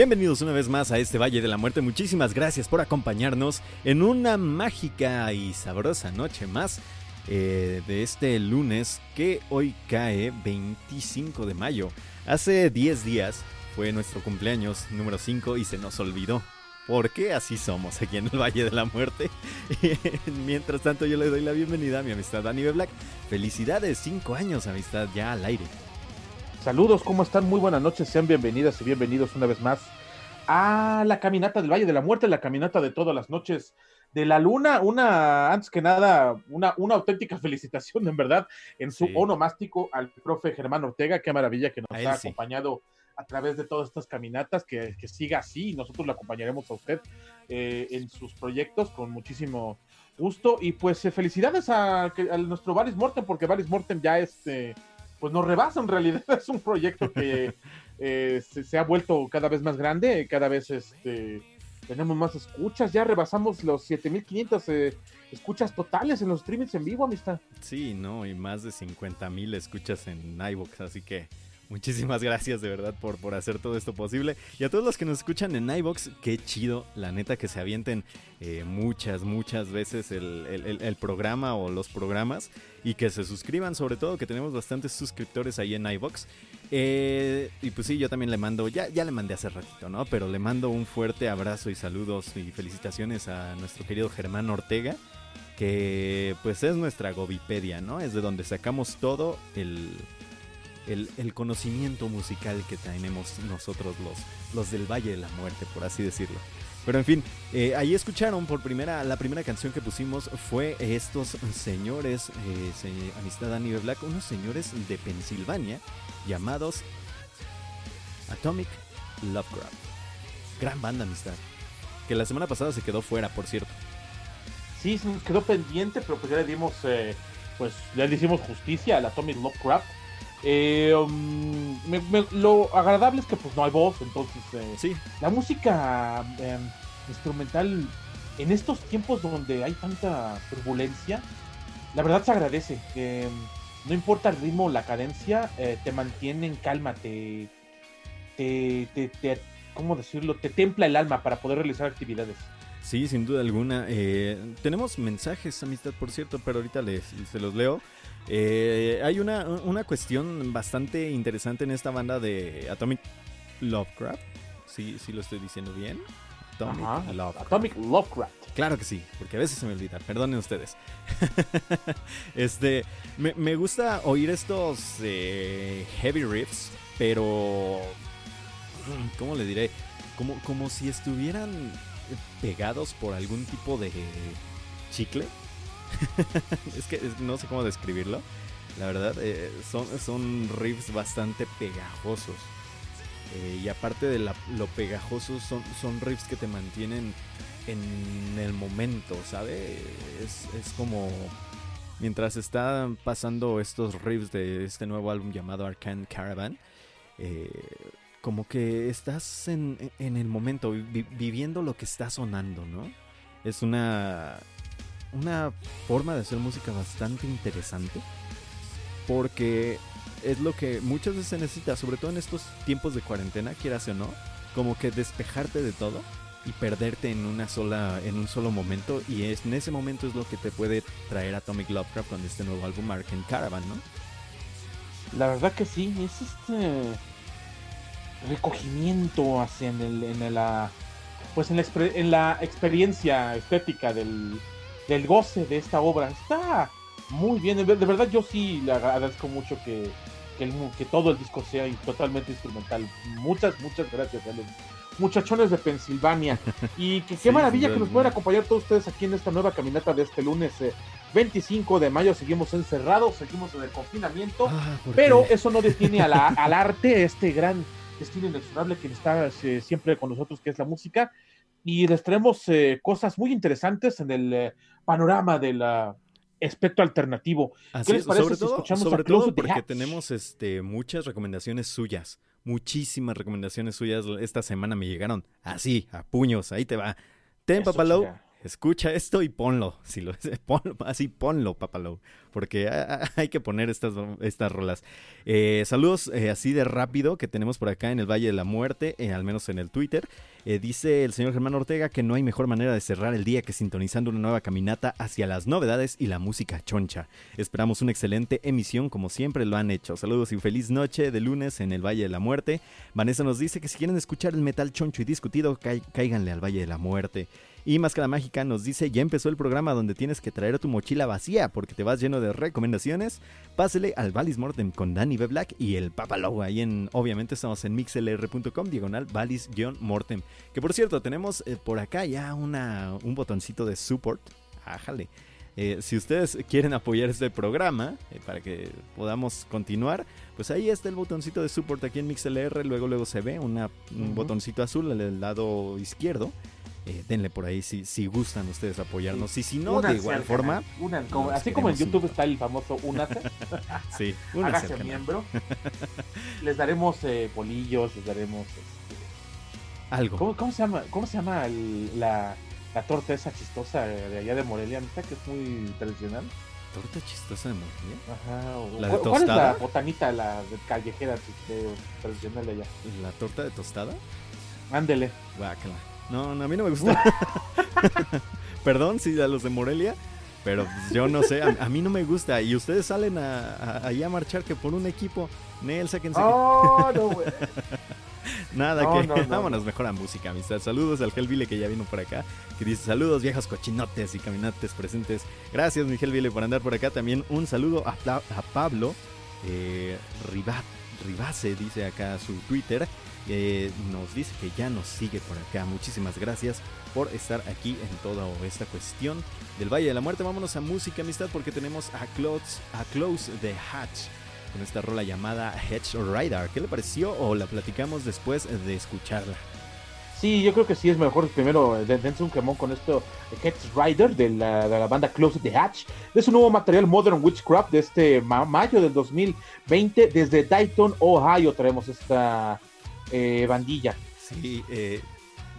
Bienvenidos una vez más a este Valle de la Muerte. Muchísimas gracias por acompañarnos en una mágica y sabrosa noche más eh, de este lunes que hoy cae 25 de mayo. Hace 10 días fue nuestro cumpleaños número 5 y se nos olvidó. Porque así somos aquí en el Valle de la Muerte. Mientras tanto, yo le doy la bienvenida a mi amistad Dani B. Black. Felicidades, 5 años, amistad, ya al aire. Saludos, ¿cómo están? Muy buenas noches, sean bienvenidas y bienvenidos una vez más a la caminata del Valle de la Muerte, la caminata de todas las noches de la luna. Una, antes que nada, una, una auténtica felicitación, en verdad, en su onomástico al profe Germán Ortega. Qué maravilla que nos ha acompañado a través de todas estas caminatas, que, siga así y nosotros le acompañaremos a usted eh, en sus proyectos con muchísimo gusto. Y pues eh, felicidades a, nuestro Valis Mortem, porque Valis Mortem ya es... Eh, pues nos rebasa en realidad. Es un proyecto que eh, se, ha vuelto cada vez más grande, cada vez este, tenemos más escuchas, ya rebasamos los 7500 eh, escuchas totales en los streamings en vivo, amistad. Sí, no, y más de 50.000 escuchas en iVoox, así que Muchísimas gracias de verdad por, por hacer todo esto posible. Y a todos los que nos escuchan en iBox, qué chido, la neta, que se avienten eh, muchas, muchas veces el, programa o los programas. Y que se suscriban, sobre todo, que tenemos bastantes suscriptores ahí en iBox. Eh, y pues sí, yo también le mando, ya, ya le mandé hace ratito, ¿no? Pero le mando un fuerte abrazo y saludos y felicitaciones a nuestro querido Germán Ortega que pues es nuestra Gobipedia, ¿no? Es de donde sacamos todo el, el, conocimiento musical que tenemos nosotros los, los del Valle de la Muerte, por así decirlo. Pero en fin, eh, ahí escucharon por primera, la primera canción que pusimos fue estos señores, eh, Amistad Annie Black, unos señores de Pensilvania llamados Atomic Lovecraft. Gran banda, Amistad. Que la semana pasada se quedó fuera, por cierto. Sí, se quedó pendiente, pero pues ya le dimos, eh, pues ya le hicimos justicia al Atomic Lovecraft. Eh, um, lo agradable es que pues no hay voz, entonces eh, sí. la música em, instrumental en estos tiempos donde hay tanta turbulencia, la verdad se agradece. Em, no importa el ritmo, la cadencia, eh, te mantiene en calma, te, te, te, ¿cómo decirlo? Te templa el alma para poder realizar actividades. Sí, sin duda alguna. tenemos mensajes, amistad, por cierto, pero ahorita les, se los leo. Eh, hay una, cuestión bastante interesante en esta banda de Atomic Lovecraft. Sí, sí lo estoy diciendo bien. Atomic, Lovecraft. Claro que sí, porque a veces se me olvida. Perdonen ustedes. este, me, gusta oír estos eh, heavy riffs, pero ¿cómo le diré? Como, como si estuvieran pegados por algún tipo de chicle. es que no sé cómo describirlo. La verdad, eh, son, son riffs bastante pegajosos. Eh, y aparte de lo pegajosos, son, son riffs que te mantienen en el momento, ¿sabe? Es, como mientras están pasando estos riffs de este nuevo álbum llamado Arcane Caravan, eh, como que estás en, el momento, viviendo lo que está sonando, ¿no? Es una, una forma de hacer música bastante interesante porque es lo que muchas veces se necesita, sobre todo en estos tiempos de cuarentena, quieras o no, como que despejarte de todo y perderte en una sola en un solo momento y es, en ese momento es lo que te puede traer Atomic Lovecraft con este nuevo álbum Arken Caravan, ¿no? La verdad que sí, es este recogimiento hacia en, el, en la pues en la, en la experiencia estética del, del goce de esta obra. Está muy bien, de verdad yo sí le agradezco mucho que, que, todo el disco sea totalmente instrumental. Muchas, muchas gracias a los muchachones de Pensilvania. Y que qué maravilla que nos puedan acompañar todos ustedes aquí en esta nueva caminata de este lunes 25 eh, de mayo. Seguimos encerrados, seguimos en el confinamiento, ah, pero eso no detiene al arte, este gran destino inexorable que está eh, siempre con nosotros, que es la música y les traemos eh, cosas muy interesantes en el eh, panorama del espectro alternativo. ¿Qué les parece sobre si todo, escuchamos sobre todo porque tenemos este, muchas recomendaciones suyas, muchísimas recomendaciones suyas esta semana me llegaron así, a puños, ahí te va. Ten Papalo escucha esto y ponlo. Si lo, ponlo así ponlo, papalo. Porque hay que poner estas, estas rolas. Eh, saludos eh, así de rápido que tenemos por acá en el Valle de la Muerte, eh, al menos en el Twitter. dice el señor Germán Ortega que no hay mejor manera de cerrar el día que sintonizando una nueva caminata hacia las novedades y la música choncha. Esperamos una excelente emisión como siempre lo han hecho. Saludos y feliz noche de lunes en el Valle de la Muerte. Vanessa nos dice que si quieren escuchar el metal choncho y discutido, cáiganle al Valle de la Muerte. Y Máscara Mágica nos dice, ya empezó el programa donde tienes que traer tu mochila vacía porque te vas lleno de recomendaciones. Pásele al Valis Mortem con Danny B. Black y el Papalogo. Ahí en, obviamente estamos en mixlr.com, diagonal Valis-Mortem. Que por cierto, tenemos eh, por acá ya una, un botoncito de support. Ájale. Eh, si ustedes quieren apoyar este programa eh, para que podamos continuar, pues ahí está el botoncito de support aquí en MixLR. Luego, luego se ve un botoncito azul al lado izquierdo. Eh, denle por ahí si, si gustan ustedes apoyarnos. Y si no, de igual forma. así como en YouTube está el famoso Únate. sí, Hágase miembro. les daremos eh, polillos, les daremos. Este, Algo. ¿Cómo, se llama, cómo se llama la, la, torta esa chistosa de allá de Morelia? ¿no? Que es muy tradicional. ¿Torta chistosa de Morelia? Ajá. ¿La de tostada? ¿Cuál es la botanita, la callejera tradicional de allá? ¿La torta de tostada? Ándele. Guácala. No, no, a mí no me gusta. Perdón, sí, a los de Morelia. Pero pues, yo no sé, a, mí no me gusta. Y ustedes salen a, ahí a marchar que por un equipo. Nel, sáquense. Oh, no, güey. Nada, que vámonos mejor a música, amistad. Saludos al Gelvile que ya vino por acá, que dice saludos viejos cochinotes y caminantes presentes. Gracias, mi Gelvile, por andar por acá. También un saludo a, a Pablo eh, Ribase, dice acá su Twitter nos dice que ya nos sigue por acá. Muchísimas gracias por estar aquí en toda esta cuestión del Valle de la Muerte. Vámonos a música, amistad, porque tenemos a Close, a Close the Hatch con esta rola llamada Hedge Rider. ¿Qué le pareció o la platicamos después de escucharla? Sí, yo creo que sí es mejor primero dense un quemón con esto Hedge Rider de la, de la, banda Close the Hatch. Es un nuevo material Modern Witchcraft de este mayo del 2020 desde Dayton, Ohio. Traemos esta eh, bandilla. Sí, eh,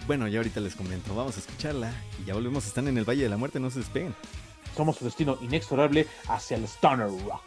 bueno, ya ahorita les comento. Vamos a escucharla y ya volvemos. Están en el Valle de la Muerte, no se despeguen. Somos su destino inexorable hacia el Stoner Rock.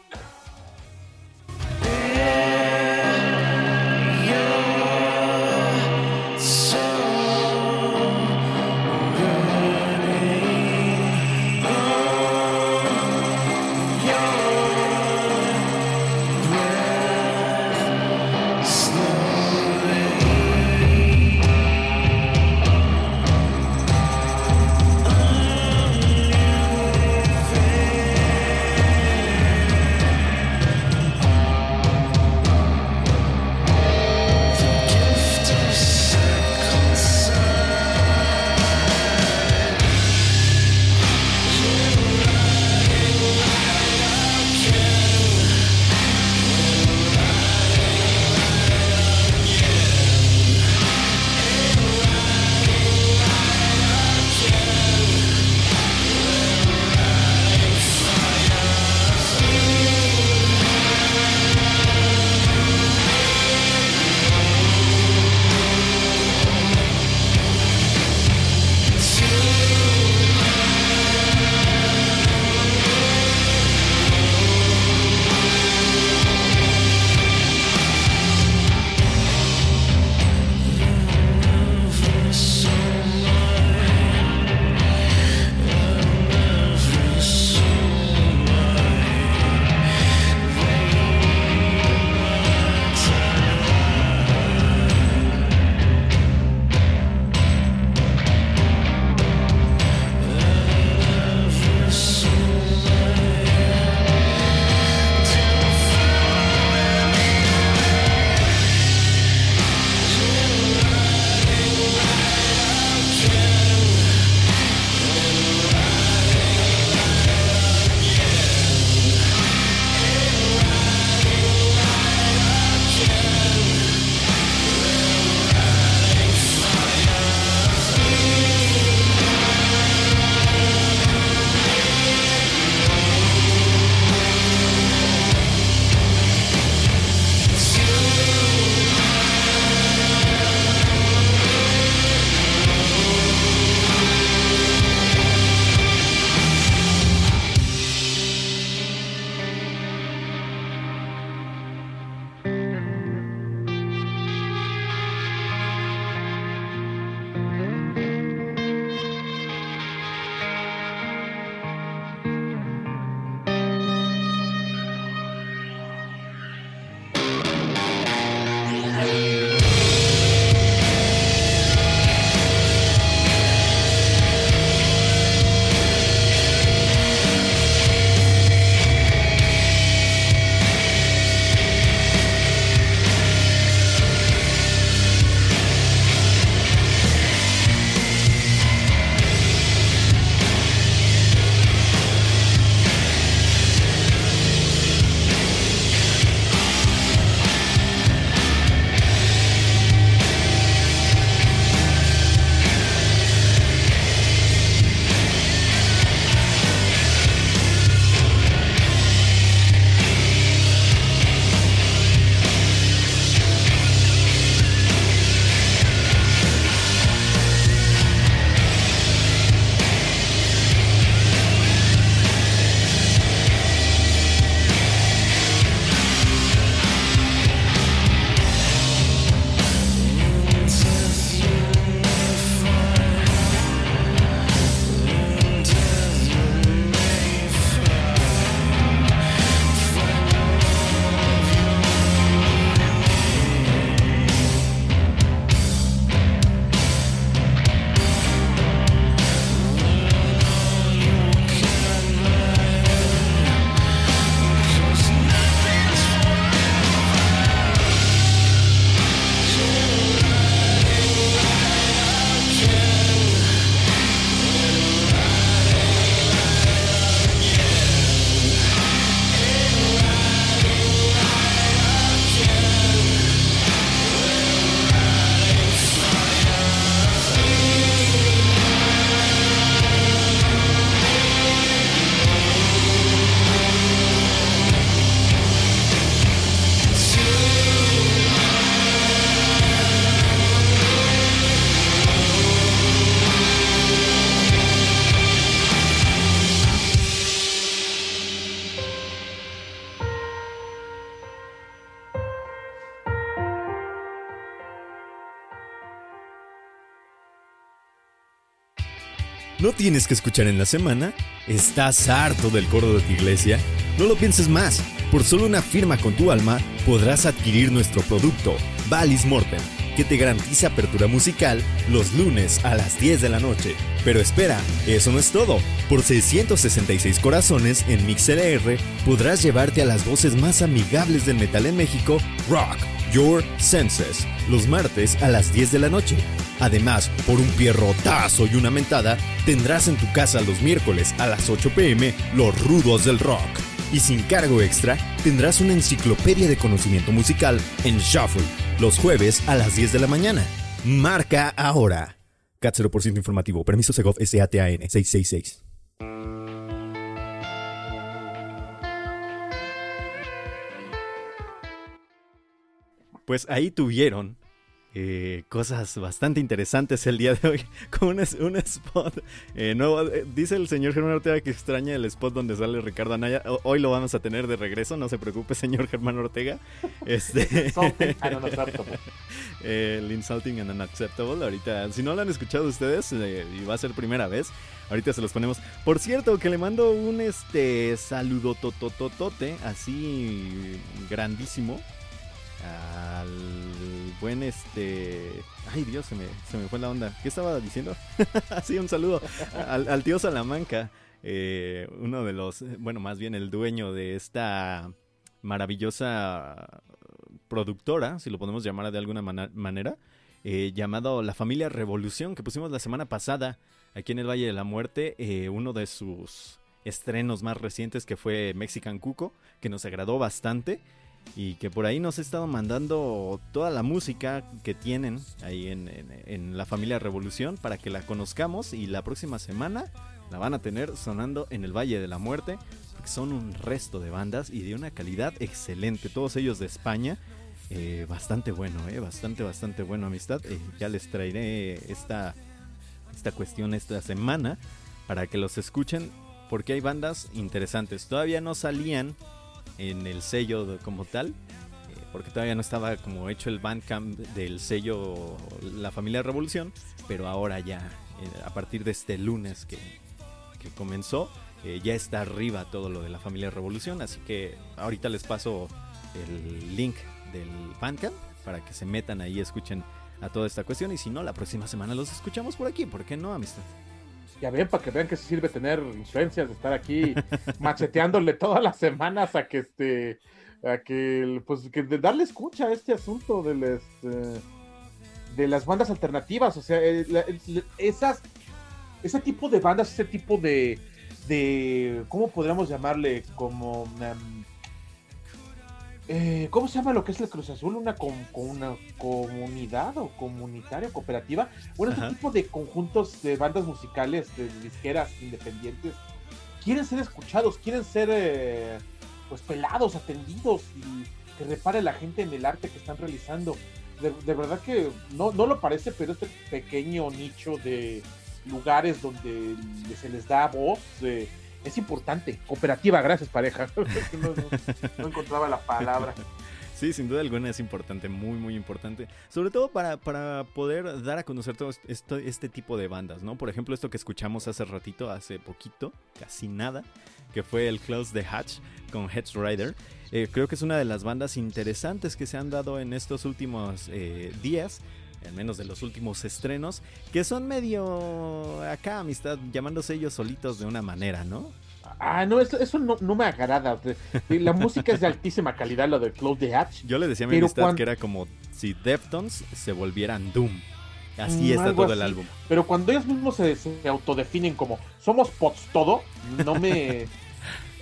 ¿No tienes que escuchar en la semana? ¿Estás harto del coro de tu iglesia? No lo pienses más. Por solo una firma con tu alma podrás adquirir nuestro producto, Valis Mortem, que te garantiza apertura musical los lunes a las 10 de la noche. Pero espera, eso no es todo. Por 666 corazones en MixLR podrás llevarte a las voces más amigables del metal en México, Rock Your Senses, los martes a las 10 de la noche. Además, por un pierrotazo y una mentada, tendrás en tu casa los miércoles a las 8 pm los rudos del rock. Y sin cargo extra, tendrás una enciclopedia de conocimiento musical en Shuffle, los jueves a las 10 de la mañana. Marca ahora. CAT 0% informativo. Permiso Segov SATAN 666. Pues ahí tuvieron eh, cosas bastante interesantes el día de hoy con un, un spot. Eh, eh, dice el señor Germán Ortega que extraña el spot donde sale Ricardo Anaya. hoy lo vamos a tener de regreso, no se preocupe, señor Germán Ortega. Este, el Insulting and Unacceptable. Ahorita, si no lo han escuchado ustedes, y va a ser primera vez, ahorita se los ponemos. Por cierto, que le mando un este saludo totototote, así grandísimo al buen este. Ay Dios, se me, se me fue la onda. ¿Qué estaba diciendo? sí, un saludo al, tío Salamanca. Eh, uno de los, bueno, más bien el dueño de esta maravillosa productora, si lo podemos llamar de alguna manera, eh, llamado La Familia Revolución, que pusimos la semana pasada aquí en el Valle de la Muerte, eh, uno de sus estrenos más recientes que fue Mexican Cuco, que nos agradó bastante y que por ahí nos ha estado mandando toda la música que tienen ahí en, la familia Revolución para que la conozcamos y la próxima semana la van a tener sonando en el Valle de la Muerte, porque son un resto de bandas y de una calidad excelente, todos ellos de España. Eh, bastante bueno, eh, bastante, bastante bueno, amistad. Eh, ya les traeré esta, esta cuestión esta semana para que los escuchen, porque hay bandas interesantes. Todavía no salían en el sello como tal, eh, porque todavía no estaba como hecho el bandcamp del sello La Familia Revolución, pero ahora ya, eh, a partir de este lunes que, que comenzó, eh, ya está arriba todo lo de La Familia Revolución, así que ahorita les paso el link del bandcamp para que se metan ahí y escuchen a toda esta cuestión, y si no, la próxima semana los escuchamos por aquí, ¿por qué no, amistad? Ya ven, para que vean que se sirve tener influencias, de estar aquí macheteándole todas las semanas a que este, a que, pues, que de darle escucha a este asunto de las, este, de las bandas alternativas, o sea, esas, ese tipo de bandas, ese tipo de, de, ¿cómo podríamos llamarle? Como, um, eh, ¿Cómo se llama lo que es el Cruz Azul? ¿Una, con, una comunidad o comunitaria, cooperativa? Bueno, ese tipo de conjuntos de bandas musicales, de disqueras independientes, quieren ser escuchados, quieren ser eh, pues pelados, atendidos y que repare la gente en el arte que están realizando. De, verdad que no, no lo parece, pero este pequeño nicho de lugares donde se les da voz. Eh, es importante. Cooperativa, gracias pareja. no, encontraba la palabra. Sí, sin duda alguna es importante, muy, muy importante. Sobre todo para, poder dar a conocer todo esto, este tipo de bandas, ¿no? Por ejemplo, esto que escuchamos hace ratito, hace poquito, casi nada, que fue el Close the Hatch con Heads Rider. Eh, creo que es una de las bandas interesantes que se han dado en estos últimos eh, días al menos de los últimos estrenos, que son medio acá, amistad, llamándose ellos solitos de una manera, ¿no? Ah, no, eso, no, me agrada. La música es de altísima calidad, lo de Close the Hatch. Yo le decía a mi amistad que era como si Deftones se volvieran Doom. Así está todo el álbum. Pero cuando ellos mismos se, autodefinen como somos pots todo, no me.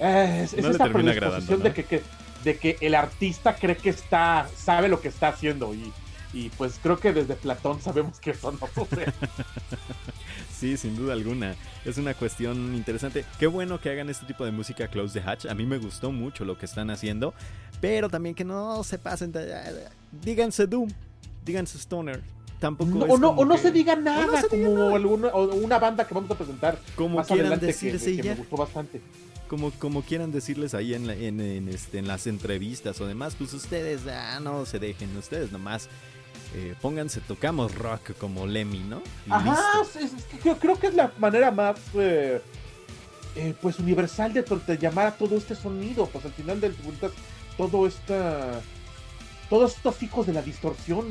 Eh, es, esa predisposición de que, de que el artista cree que está, sabe lo que está haciendo y y pues creo que desde Platón sabemos que eso no sucede. sí, sin duda alguna. Es una cuestión interesante. Qué bueno que hagan este tipo de música Close the Hatch. A mí me gustó mucho lo que están haciendo. Pero también que no se pasen. Díganse Doom. Díganse Stoner. Tampoco o, no, o no se diga nada, como Alguna, o una banda que vamos a presentar como más quieran decirse que, me gustó bastante. Como, como quieran decirles ahí en, en, este, en las entrevistas o demás, pues ustedes ah, no se dejen, ustedes nomás eh, pónganse, tocamos rock como Lemmy, ¿no? Ajá, creo, que es la manera más eh, eh, pues universal de, llamar a todo este sonido. Pues al final del cuentas, todo esta. Todos estos hijos de la distorsión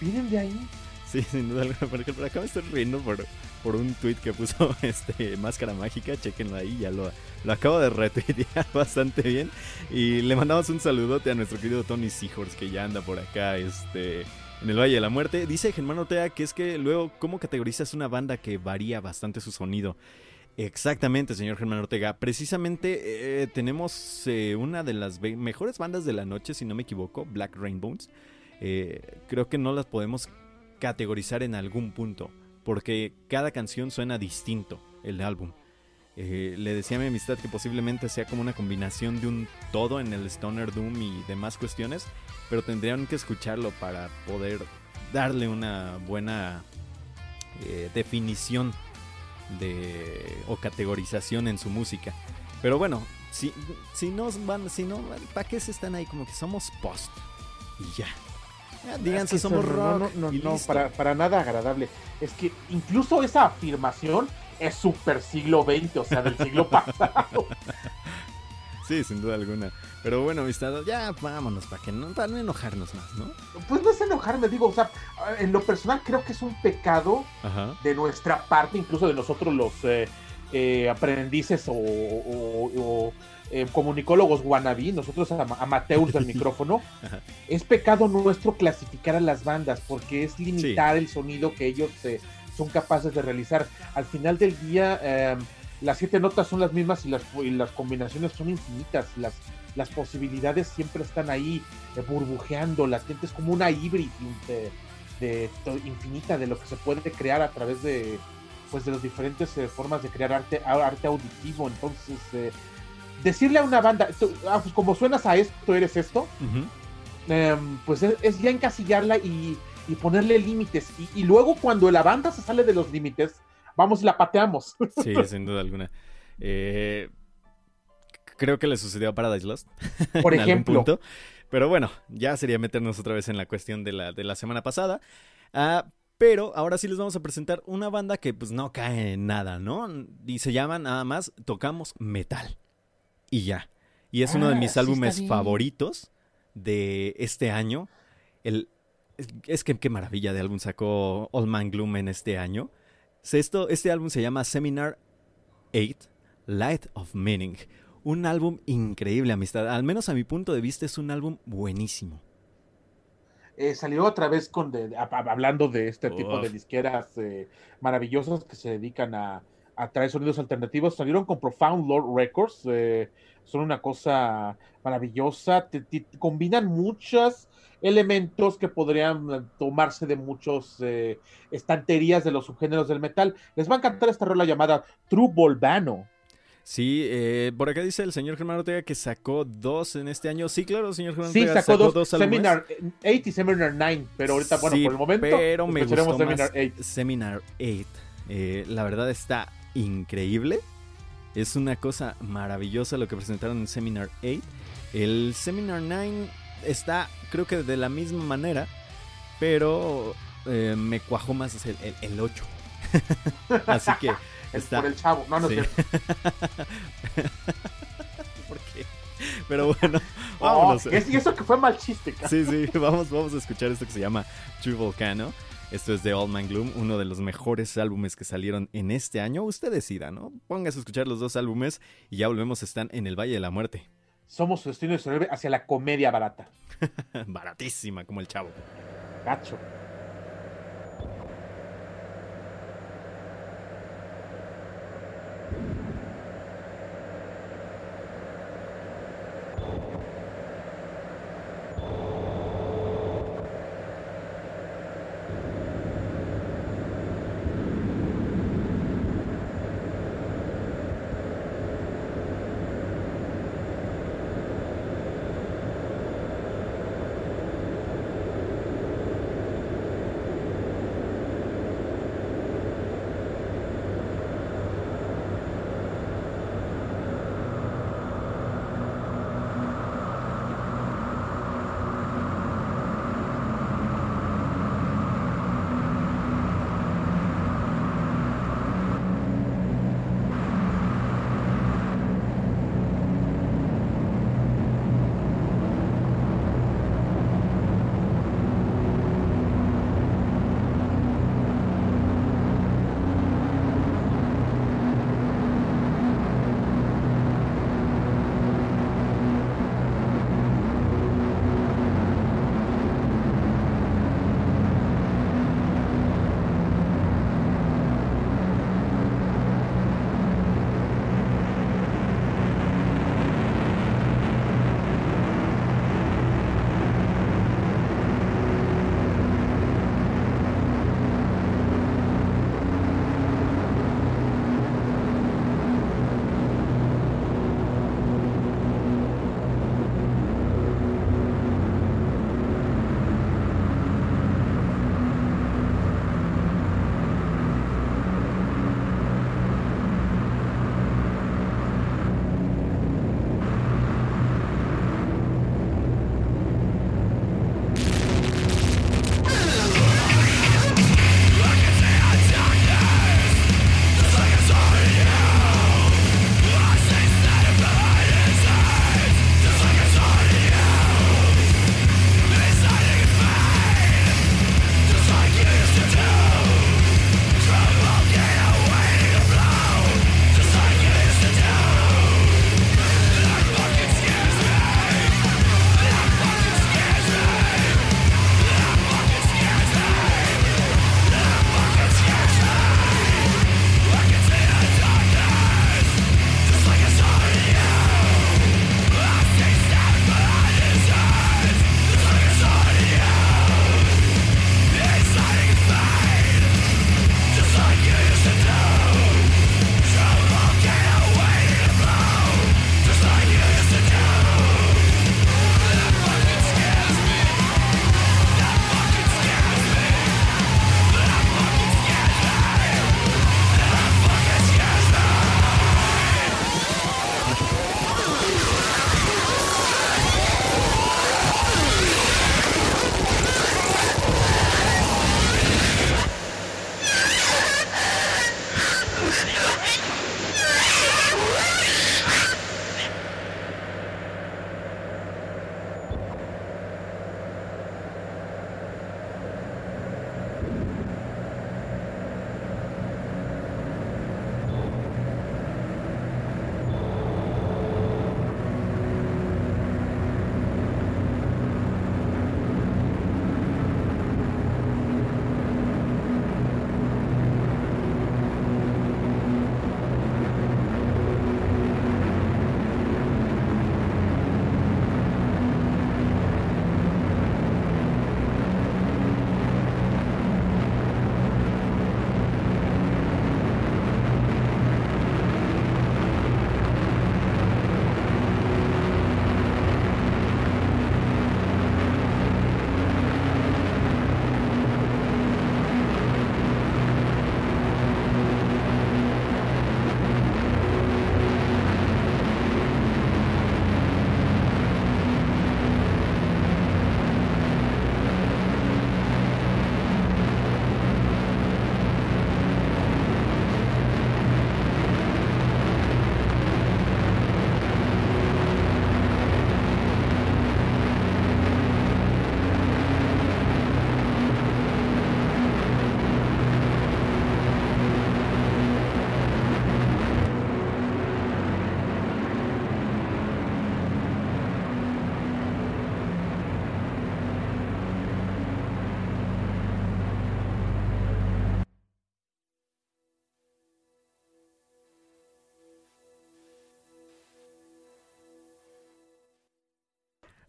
vienen de ahí. Sí, sin duda alguna. Por ejemplo, acá me estoy riendo por, por un tweet que puso este Máscara Mágica. Chequenlo ahí, ya lo, lo acabo de retuitear bastante bien. Y le mandamos un saludote a nuestro querido Tony Seahorse que ya anda por acá. Este en el Valle de la Muerte. Dice Germán Ortega que es que luego, ¿cómo categorizas una banda que varía bastante su sonido? Exactamente, señor Germán Ortega. Precisamente eh, tenemos eh, una de las mejores bandas de la noche, si no me equivoco, Black Rainbows. Eh, creo que no las podemos categorizar en algún punto, porque cada canción suena distinto, el álbum. Le decía a mi amistad que posiblemente sea como una combinación de un todo en el Stoner Doom y demás cuestiones, pero tendrían que escucharlo para poder darle una buena definición de o categorización en su música. Pero bueno, si, si no van, si no, ¿para qué se están ahí? Como que somos post y ya. digan si somos rock. No, no, no, para, para nada agradable. Es que incluso esa afirmación es super siglo XX, o sea, del siglo pasado. Sí, sin duda alguna. Pero bueno, amistad, ya vámonos para que no, para no enojarnos más, ¿no? Pues no es enojarme, digo, o sea, en lo personal creo que es un pecado de nuestra parte, incluso de nosotros los eh, eh, aprendices o, eh, comunicólogos wannabe, nosotros amateurs del micrófono, es pecado nuestro clasificar a las bandas porque es limitar el sonido que ellos son capaces de realizar. Al final del día em, las siete notas son las mismas y las, las combinaciones son infinitas, las, las posibilidades siempre están ahí eh, burbujeando, latentes como una híbrida de, infinita de lo que se puede crear a través de pues de las diferentes eh, formas de crear arte, arte auditivo. Entonces, eh, decirle a una banda, ah, pues como suenas a esto, eres esto, em, pues es, ya encasillarla y, ponerle límites. Y, y, luego cuando la banda se sale de los límites, vamos y la pateamos. Sí, sin duda alguna. Eh, creo que le sucedió a Paradise Lost. Por ejemplo. Pero bueno, ya sería meternos otra vez en la cuestión de la, de la semana pasada. Ah, pero ahora sí les vamos a presentar una banda que pues no cae en nada, ¿no? Y se llama nada más Tocamos Metal. Y ya. Y es uno de ah, mis álbumes favoritos de este año. El, es que qué maravilla de álbum sacó Old Man Gloom en este año. Esto, este álbum se llama Seminar 8, Light of Meaning. Un álbum increíble, amistad. Al menos a mi punto de vista es un álbum buenísimo. Eh, salió otra vez con hablando de este tipo de disqueras eh, maravillosas que se dedican a, traer sonidos alternativos. Salieron con Profound Lord Records. Eh, son una cosa maravillosa. combinan muchas elementos que podrían tomarse de muchos eh, estanterías de los subgéneros del metal. Les va a encantar esta rola llamada True Volvano. Sí, eh, por acá dice el señor Germán Ortega que sacó dos en este año. Sí, claro, señor Germán Ortega. Sí, sacó, dos, Seminar 8 y Seminar 9, pero ahorita, bueno, por el momento, pero me gustó Seminar 8. Seminar 8. Eh, la verdad está increíble. Es una cosa maravillosa lo que presentaron en Seminar 8. El Seminar 9 está, creo que de la misma manera, pero eh, me cuajó más el, el, 8. Así que está. Por el chavo, no, no sé. ¿Por qué? Pero bueno, oh, vámonos. y eso que fue mal chiste, Sí, sí, vamos, vamos a escuchar esto que se llama True Volcano. Esto es de Old Man Gloom, uno de los mejores álbumes que salieron en este año. Usted decida, ¿no? Póngase a escuchar los dos álbumes y ya volvemos, están en el Valle de la Muerte somos su destino 19 hacia la comedia barata. Baratísima, como el chavo. Gacho.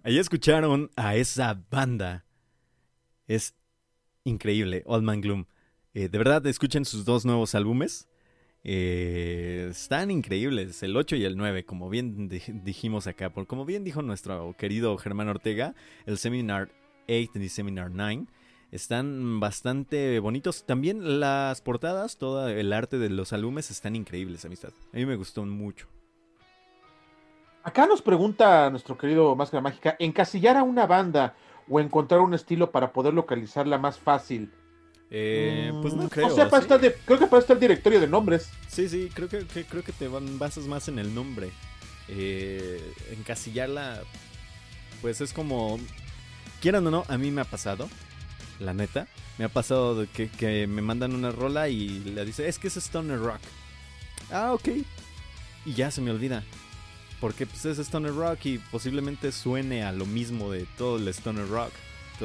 Ahí escucharon a esa banda. Es increíble, Old Man Gloom. Eh, de verdad, escuchen sus dos nuevos álbumes. Eh, están increíbles, el 8 y el 9, como bien dijimos acá. Por, como bien dijo nuestro querido Germán Ortega, el Seminar 8 y Seminar 9 están bastante bonitos. También las portadas, todo el arte de los álbumes están increíbles, amistad. A mí me gustó mucho. Acá nos pregunta nuestro querido Máscara Mágica, ¿encasillar a una banda o encontrar un estilo para poder localizarla más fácil? Eh, pues no mm, creo. O sea, creo que para esto el directorio de nombres. Sí, sí, creo que, creo que te basas más en el nombre. Eh, encasillarla, pues es como, quieran o no, a mí me ha pasado, la neta. Me ha pasado que, que me mandan una rola y le dice, es que es Stoner Rock. Ah, ok. Y ya se me olvida. Porque pues es Stoner Rock y posiblemente suene a lo mismo de todo el Stoner Rock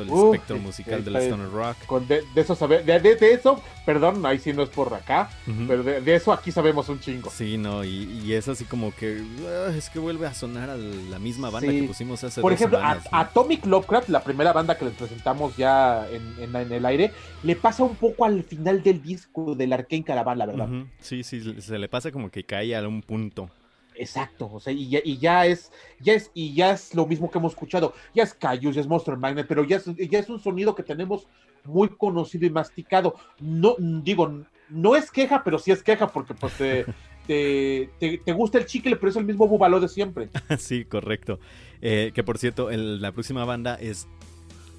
el espectro musical del Stoner Rock. de, eso de, eso, perdón, ahí sí no es por acá, pero de, eso aquí sabemos un chingo. Sí, no, y, es así como que ah, es que vuelve a sonar a la misma banda que pusimos hace Por ejemplo, a, Atomic Lovecraft, la primera banda que les presentamos ya en, el aire, le pasa un poco al final del disco del Arcane Caravan, la verdad. Sí, sí, se le pasa como que cae a un punto. Exacto, o sea, y ya, es, ya es, y ya es lo mismo que hemos escuchado. Ya es Cayus, ya es Monster Magnet, pero ya es, ya es un sonido que tenemos muy conocido y masticado. No, digo, no es queja, pero sí es queja, porque pues te, te, gusta el chicle, pero es el mismo bubalo de siempre. sí, correcto. Eh, que por cierto, la próxima banda es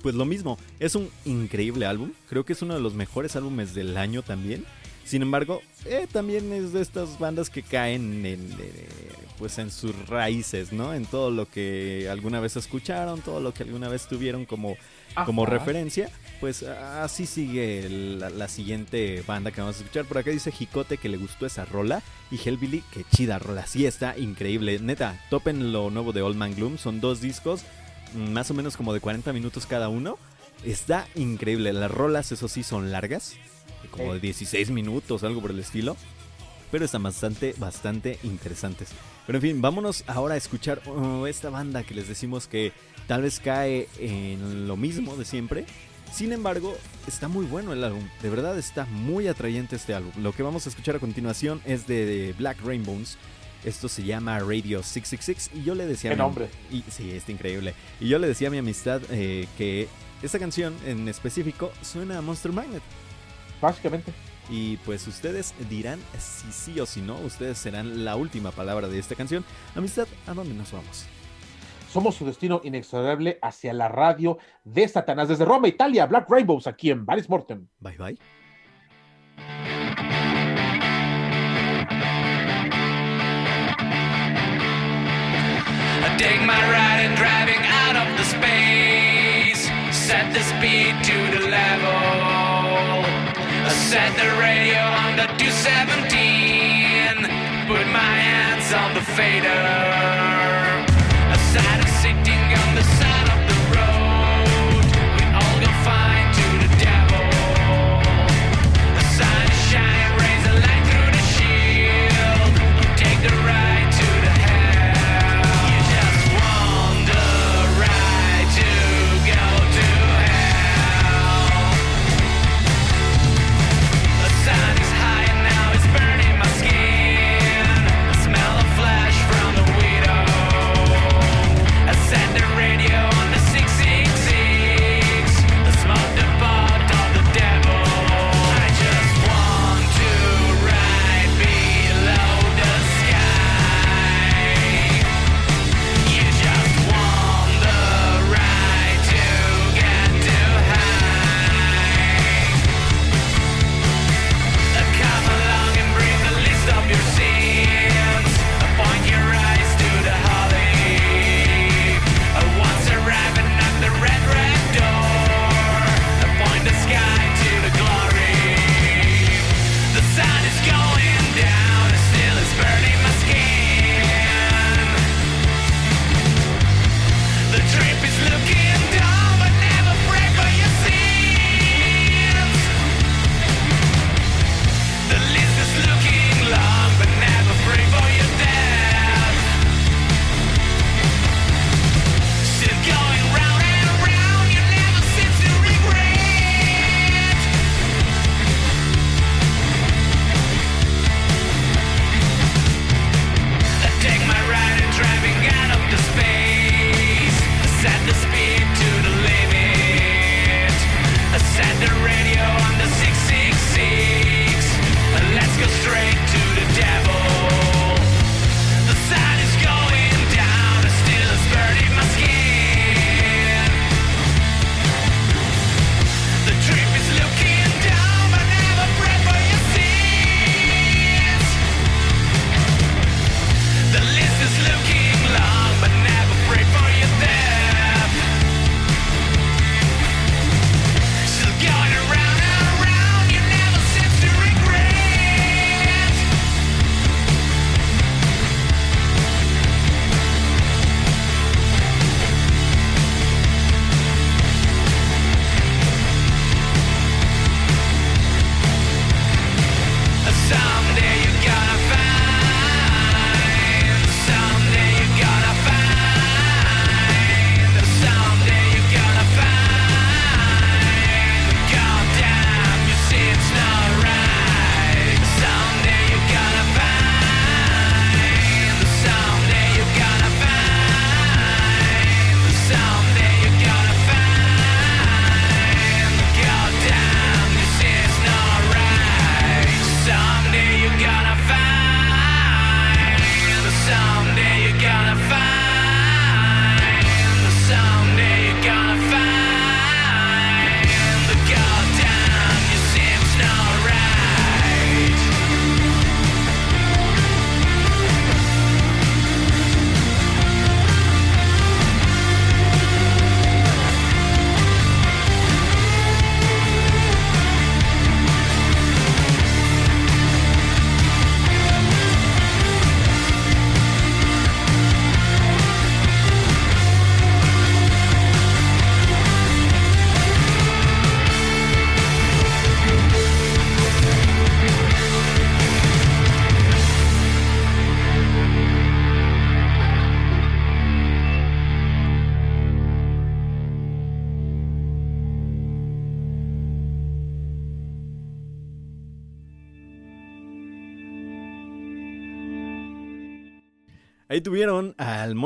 pues lo mismo. Es un increíble álbum. Creo que es uno de los mejores álbumes del año también. Sin embargo, eh, también es de estas bandas que caen en, eh, pues en sus raíces, ¿no? En todo lo que alguna vez escucharon, todo lo que alguna vez tuvieron como, como referencia. Pues así sigue la, siguiente banda que vamos a escuchar. Por acá dice Jicote que le gustó esa rola. Y Hellbilly, que chida rola. Sí, está increíble. Neta, topen lo nuevo de Old Man Gloom. Son dos discos, mm, más o menos como de 40 minutos cada uno. Está increíble. Las rolas, eso sí, son largas como de 16 minutos, algo por el estilo. Pero están bastante, bastante interesantes. Pero en fin, vámonos ahora a escuchar uh, esta banda que les decimos que tal vez cae en lo mismo de siempre. Sin embargo, está muy bueno el álbum. De verdad está muy atrayente este álbum. Lo que vamos a escuchar a continuación es de Black Rainbows. Esto se llama Radio 666 y yo le decía... ¡Qué nombre! Y, sí, está increíble. Y yo le decía a mi amistad eh, que esta canción en específico suena a Monster Magnet. Básicamente. Y pues ustedes dirán si sí o si no, ustedes serán la última palabra de esta canción. Amistad, ¿a dónde nos vamos? Somos su destino inexorable hacia la radio de Satanás desde Roma, Italia, Black Rainbows aquí en Valis Mortem. Bye bye. driving out of the space. Set the speed to the level. Set the radio on the 217. Put my hands on the fader.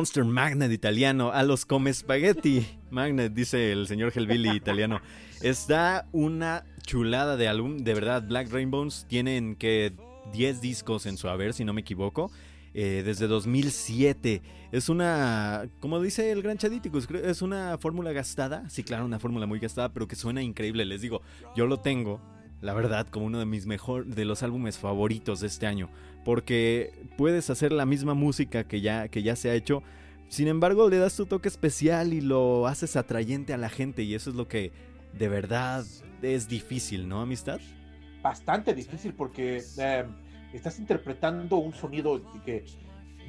Monster Magnet italiano, a los Come Spaghetti. Magnet, dice el señor Hellbilly italiano. Está una chulada de álbum, de verdad. Black Rainbows tienen que 10 discos en su haber, si no me equivoco. Eh, desde 2007. Es una, como dice el gran Chadíticos, es una fórmula gastada. Sí, claro, una fórmula muy gastada, pero que suena increíble. Les digo, yo lo tengo, la verdad, como uno de mis mejores, de los álbumes favoritos de este año. Porque puedes hacer la misma música que ya, que ya se ha hecho. Sin embargo, le das tu toque especial y lo haces atrayente a la gente. Y eso es lo que de verdad es difícil, ¿no, amistad? Bastante difícil porque... Eh, estás interpretando un sonido que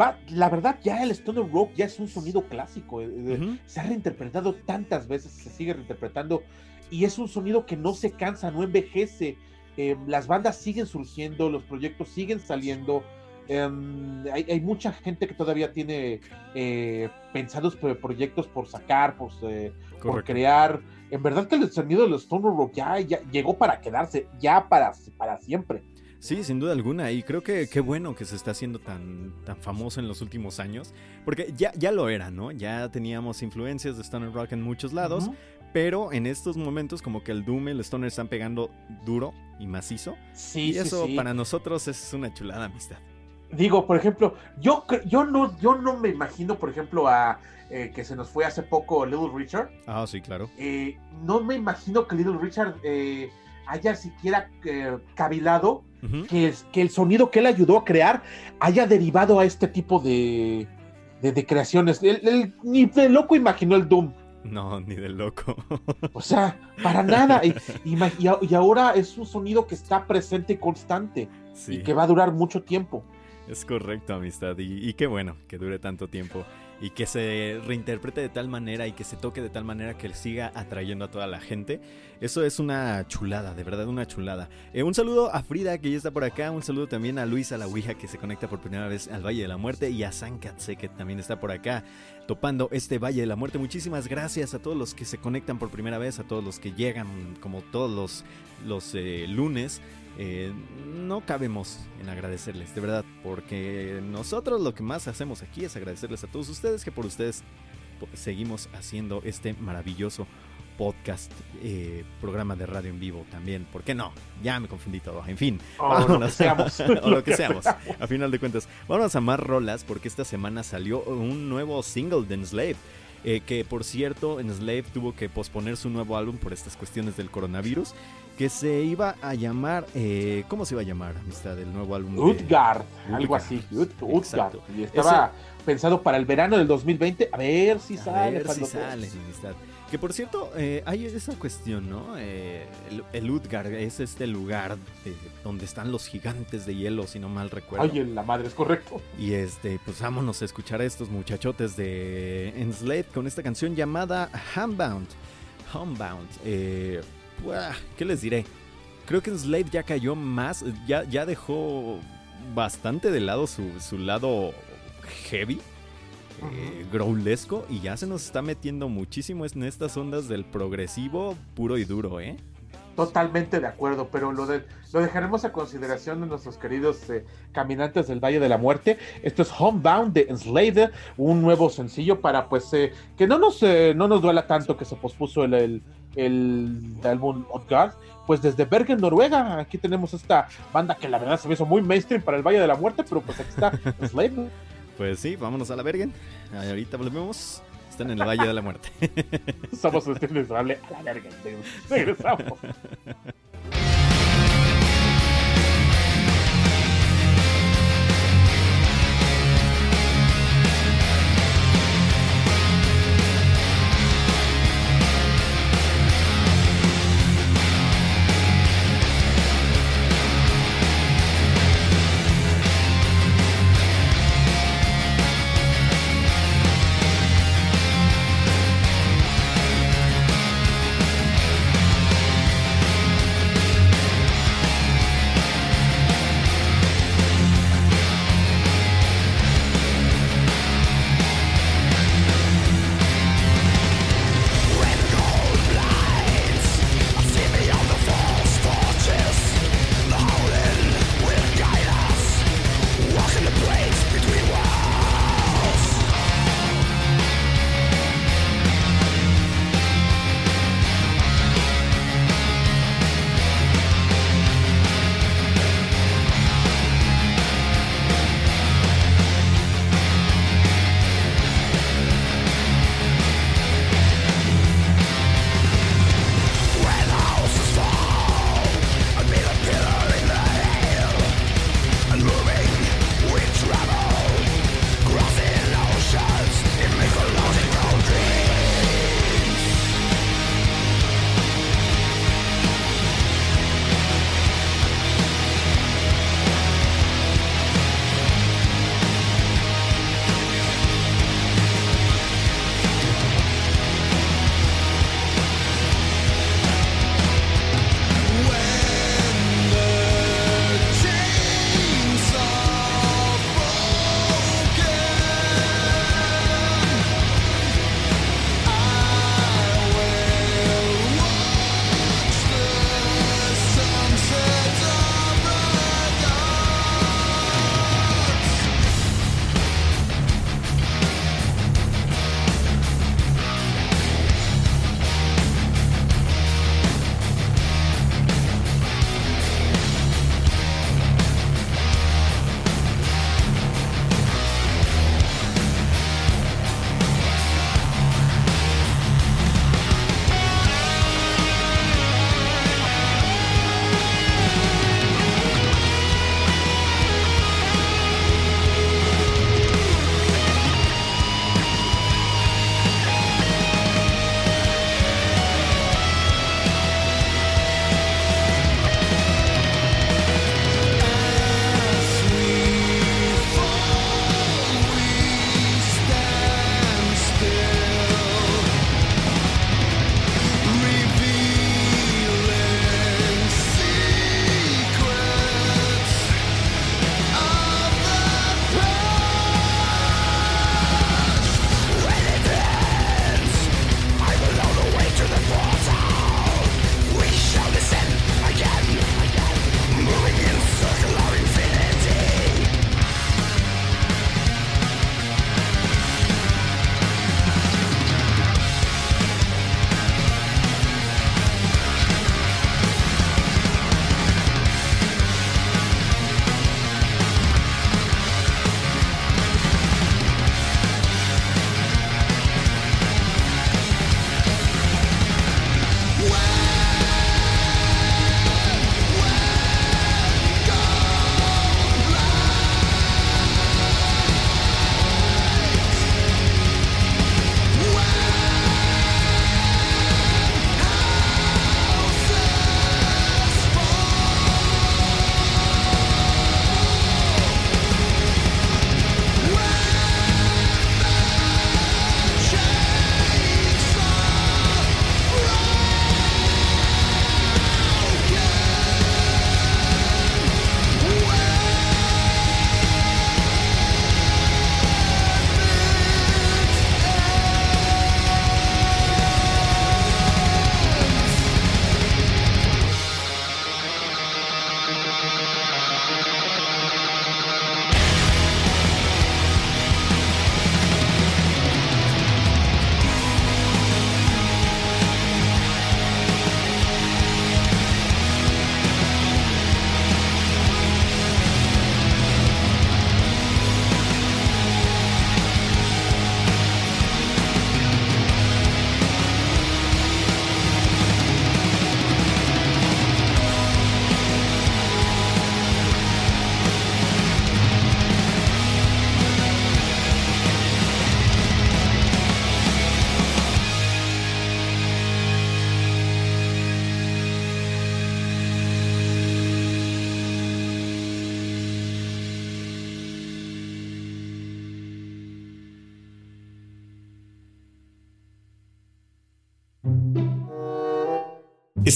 va, la verdad ya el stoner rock ya es un sonido clásico, eh, se ha reinterpretado tantas veces, se sigue reinterpretando y es un sonido que no se cansa, no envejece, eh, las bandas siguen surgiendo, los proyectos siguen saliendo. Em, hay, mucha gente que todavía tiene eh, pensados proyectos por sacar, por, por, crear. En verdad que el sonido del Stoner Rock ya, ya, llegó para quedarse, ya para, para siempre. Sí, sin duda alguna. Y creo que qué bueno que se está haciendo tan, tan famoso en los últimos años. Porque ya, ya lo era, ¿no? Ya teníamos influencias de Stoner Rock en muchos lados. Pero en estos momentos, como que el Doom y el Stoner están pegando duro y macizo. Sí, y eso para nosotros es una chulada amistad. Digo, por ejemplo, yo, yo, no, yo no me imagino, por ejemplo, a eh, que se nos fue hace poco Little Richard. Ah, sí, claro. Eh, no me imagino que Little Richard eh, haya siquiera cavilado que, que el sonido que él ayudó a crear haya derivado a este tipo de, de, creaciones. ni de loco imaginó el Doom. No, ni de loco. O sea, para nada. Y, y, ahora es un sonido que está presente y constante. Y que va a durar mucho tiempo. Es correcto, amistad. Y, y, qué bueno que dure tanto tiempo y que se reinterprete de tal manera y que se toque de tal manera que siga atrayendo a toda la gente. Eso es una chulada, de verdad una chulada. Eh, un saludo a Frida que ya está por acá, un saludo también a Luisa la Ouija que se conecta por primera vez al Valle de la Muerte y a San Katse que también está por acá topando este Valle de la Muerte. Muchísimas gracias a todos los que se conectan por primera vez, a todos los que llegan como todos los, los eh, lunes. Eh, no cabemos en agradecerles, de verdad, porque nosotros lo que más hacemos aquí es agradecerles a todos ustedes que por ustedes seguimos haciendo este maravilloso podcast, eh, programa de radio en vivo también. ¿Por qué no? Ya me confundí todo. En fin, lo que seamos. o lo que seamos. A final de cuentas, vamos a más rolas porque esta semana salió un nuevo single de Enslave. Eh, que por cierto, Enslave tuvo que posponer su nuevo álbum por estas cuestiones del coronavirus que se iba a llamar, eh, ¿cómo se iba a llamar, amistad, el nuevo álbum? Utgard, algo así, Utgard. Y estaba pensado para el verano del 2020, a ver si sale. A ver si sale, amistad. Que por cierto, eh, hay esa cuestión, ¿no? Eh, el, Utgard es este lugar donde están los gigantes de hielo, si no mal recuerdo. Ay, la madre, es correcto. Y este, pues vámonos a escuchar a estos muchachotes de Enslaved con esta canción llamada Homebound. Homebound. Eh, ¿qué les diré? Creo que Slave ya cayó más, ya, ya dejó bastante de lado su, lado heavy, eh, growlesco, y ya se nos está metiendo muchísimo en estas ondas del progresivo puro y duro, ¿eh? Totalmente de acuerdo, pero lo, de, lo dejaremos a consideración de nuestros queridos eh, caminantes del Valle de la Muerte. Esto es Homebound de Enslaved, un nuevo sencillo para pues eh, que no nos, eh, no nos duela tanto que se pospuso el, el, el álbum. Pues desde Bergen, Noruega, aquí tenemos esta banda que la verdad se me hizo muy mainstream para el Valle de la Muerte, pero pues aquí está Enslaved. Pues sí, vámonos a la Bergen. Ahorita volvemos están en el Valle de la Muerte. Somos estilo a la verga. Regresamos.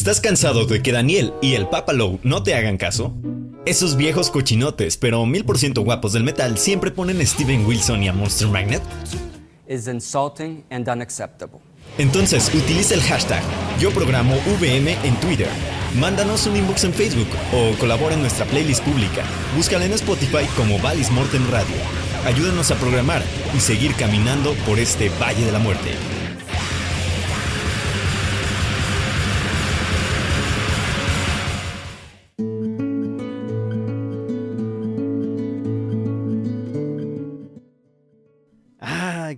¿Estás cansado de que Daniel y el Papa Low no te hagan caso? Esos viejos cochinotes, pero mil por ciento guapos del metal, siempre ponen a Steven Wilson y a Monster Magnet. is insulting and unacceptable. Entonces utiliza el hashtag Yo Programo VM en Twitter. Mándanos un inbox en Facebook o colabora en nuestra playlist pública. Búscala en Spotify como Valis Mortem Radio. Ayúdanos a programar y seguir caminando por este Valle de la Muerte.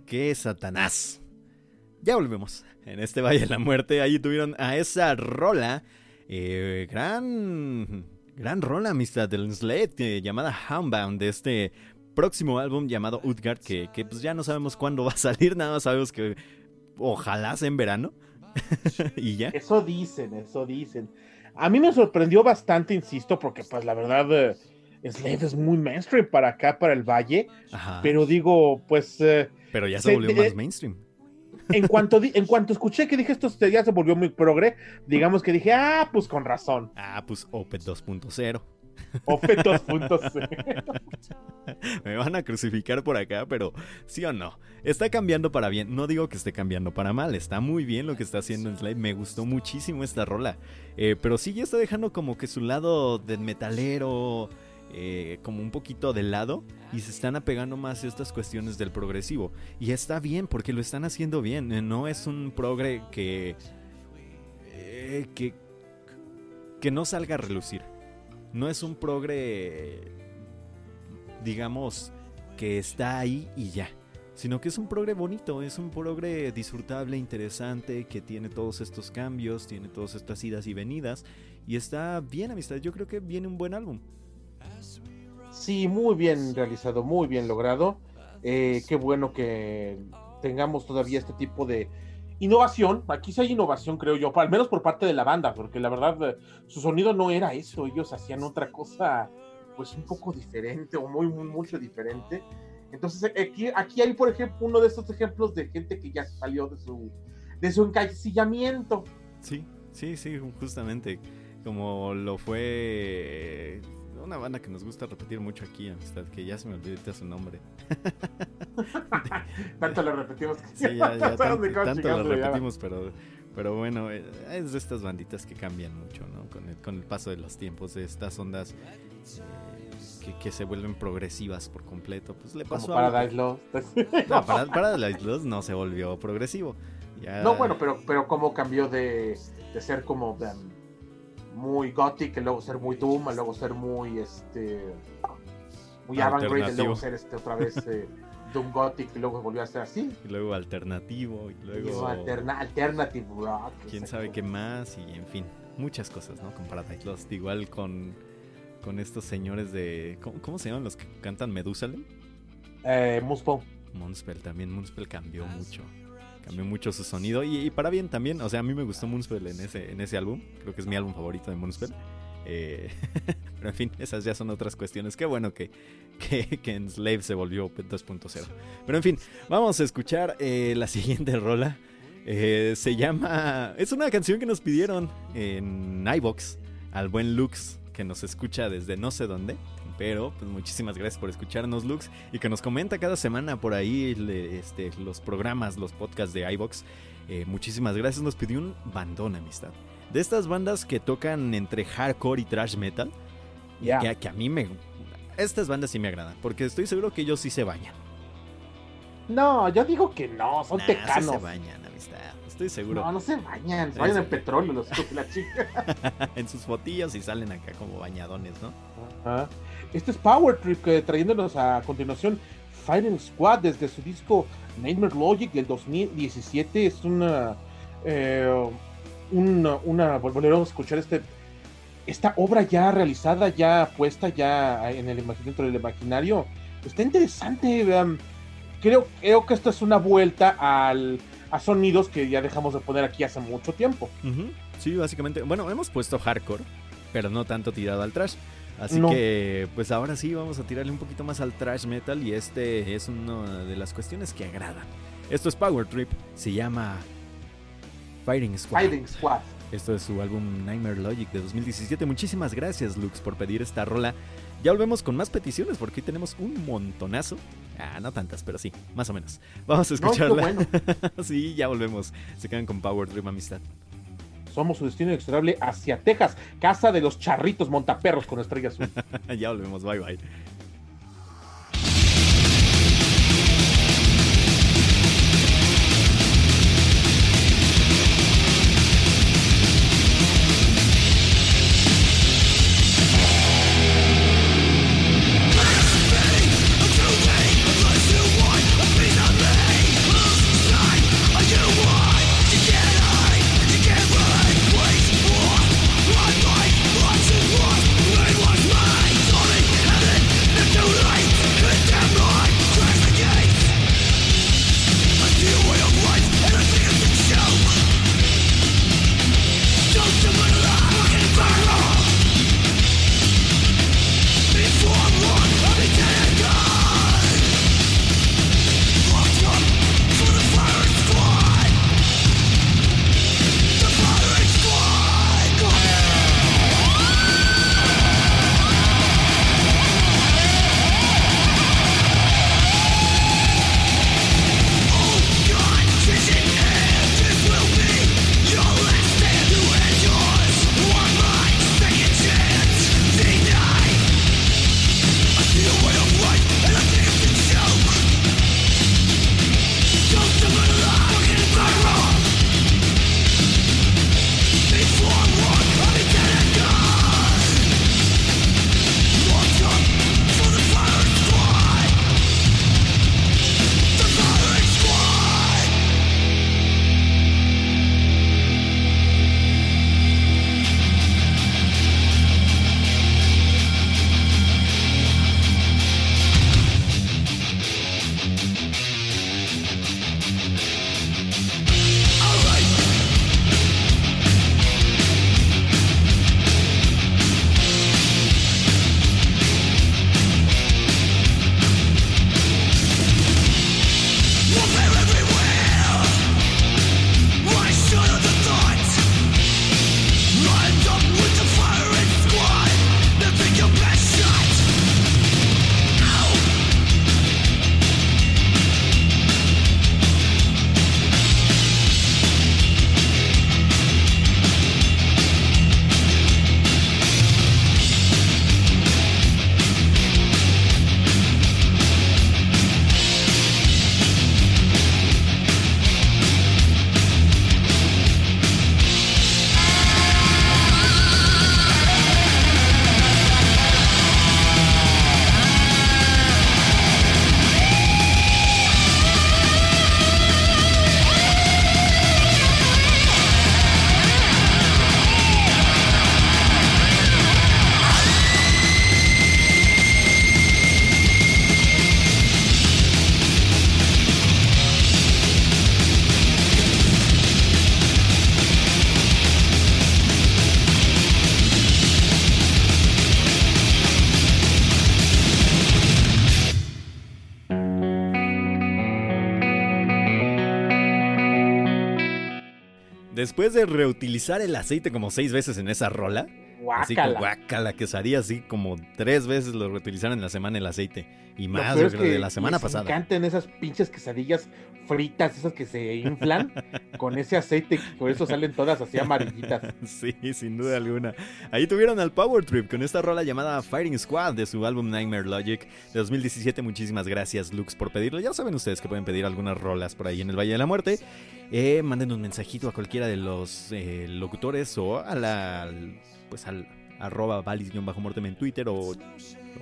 ¡Ah, qué Satanás! Ya volvemos. En este Valle de la Muerte, ahí tuvieron a esa rola. eh, gran. Gran rola, amistad del Slade, eh, llamada Houndbound, de este próximo álbum llamado Utgard, que, que pues ya no sabemos cuándo va a salir, nada más sabemos que ojalá sea en verano. y ya. Eso dicen, eso dicen. A mí me sorprendió bastante, insisto, porque pues la verdad eh, Slade es muy mainstream para acá, para el Valle, Ajá. pero digo, pues eh, Pero ya se se- volvió eh, más mainstream. en cuanto en cuanto escuché que dije esto ya se volvió muy progre, digamos que dije, ah, pues con razón. Ah, pues Opet 2.0. Opet 2.0. Me van a crucificar por acá, pero sí o no. Está cambiando para bien. No digo que esté cambiando para mal. Está muy bien lo que está haciendo en Slade. Me gustó muchísimo esta rola. Eh, pero sí ya está dejando como que su lado de metalero. Eh, como un poquito de lado. Y se están apegando más a estas cuestiones del progresivo. Y está bien, porque lo están haciendo bien. Eh, No es un progre que. eh, que. que no salga a relucir. No es un progre digamos, que está ahí y ya. Sino que es un progre bonito, es un progre disfrutable, interesante, que tiene todos estos cambios, tiene todas estas idas y venidas. Y está bien, amistad. Yo creo que viene un buen álbum. Sí, muy bien realizado, muy bien logrado. Eh, qué bueno que tengamos todavía este tipo de innovación. Aquí sí hay innovación, creo yo, al menos por parte de la banda, porque la verdad eh, su sonido no era eso, ellos hacían otra cosa, pues un poco diferente o muy, muy mucho diferente. Entonces aquí, aquí hay, por ejemplo, uno de estos ejemplos de gente que ya salió de su, de su encasillamiento. Sí, sí, sí, justamente. Como lo fue una banda que nos gusta repetir mucho aquí, amistad, que ya se me olvidó su nombre. Tanto lo repetimos que Sí, ya, ya tan- tanto lo repetimos, pero, pero bueno, eh, es de estas banditas que cambian mucho, ¿no? Con el, con el paso de los tiempos, de estas ondas eh, que, que se vuelven progresivas por completo. Pues le Como pasó a... Paradise Lost. No, para, Paradise Lost no se volvió progresivo. Ya- No, bueno, pero, pero cómo cambió de, de ser como um, muy gothic, y luego ser muy doom, y luego ser muy este muy avant-garde, luego ser este otra vez eh, doom gothic, y luego volvió a ser así. Y luego alternativo, y luego... luego alterna- alternative rock. quién exacto. sabe qué más, y en fin, muchas cosas, ¿no? Con Paradise Lost. Igual con, con estos señores de... ¿cómo, cómo se llaman los que cantan Medusalem? Eh, Muspel. Moonspell también, Moonspell cambió mucho. Cambió mucho su sonido y, para bien también. O sea, a mí me gustó Moonspell en ese, en ese álbum. Creo que es mi álbum favorito de Moonspell. Eh, pero en fin, esas ya son otras cuestiones. Qué bueno que, que, que en Slave se volvió 2.0. Pero en fin, vamos a escuchar eh, la siguiente rola. Eh, se llama... Es una canción que nos pidieron en iBox al buen Lux, que nos escucha desde no sé dónde. Pero pues muchísimas gracias por escucharnos, Lux, y que nos comenta cada semana por ahí le- este, los programas, los podcasts de iBox. Eh, muchísimas gracias. Nos pidió un bandón, amistad. De estas bandas que tocan entre hardcore y thrash metal. y Ya. Que, que a mí me. Estas bandas sí me agradan. Porque estoy seguro que ellos sí se bañan. No, yo digo que no, son Nah, sí tecanos. se bañan, amistad. Estoy seguro. No, no se bañan, se bañan en petróleo los de la chica. en sus fotillos y salen acá como bañadones, ¿no? Ajá. Este es Power Trip, trayéndonos a continuación Fighting Squad desde su disco Nightmare Logic del 2017. Es una. eh, una, una a escuchar este, esta obra ya realizada, ya puesta ya en el dentro del imaginario. Está interesante. Creo, creo que esto es una vuelta al, a sonidos que ya dejamos de poner aquí hace mucho tiempo. Sí, básicamente. Bueno, hemos puesto hardcore, pero no tanto tirado al trash. Así No. que, pues ahora sí vamos a tirarle un poquito más al trash metal y este es una de las cuestiones que agradan. Esto es Power Trip, se llama Fighting Squad. Fighting Squad. Esto es su álbum Nightmare Logic de 2017. Muchísimas gracias, Lux, por pedir esta rola. Ya volvemos con más peticiones porque hoy tenemos un montonazo. Ah, no tantas, pero sí, más o menos. Vamos a escucharla. bueno. sí, ya volvemos. Se quedan con Power Dream Amistad. Somos su destino inexorable hacia Texas, casa de los charritos montaperros con estrella azul. ya volvemos, bye bye. Después de reutilizar el aceite como seis veces en esa rola, así como guácala, quesadilla, así como tres veces lo reutilizaron en la semana el aceite. Y más, yo creo, de la semana pasada. Me encantan esas pinches quesadillas fritas, esas que se inflan con ese aceite, por eso salen todas así amarillitas. Sí, sin duda alguna. Ahí tuvieron al Power Trip con esta rola llamada Fighting Squad de su álbum Nightmare Logic de 2017. Muchísimas gracias, Lux, por pedirlo. Ya saben ustedes que pueden pedir algunas rolas por ahí en el Valle de la Muerte. Eh, manden un mensajito a cualquiera de los eh, locutores o a la, pues al arroba valis-mortem en Twitter o,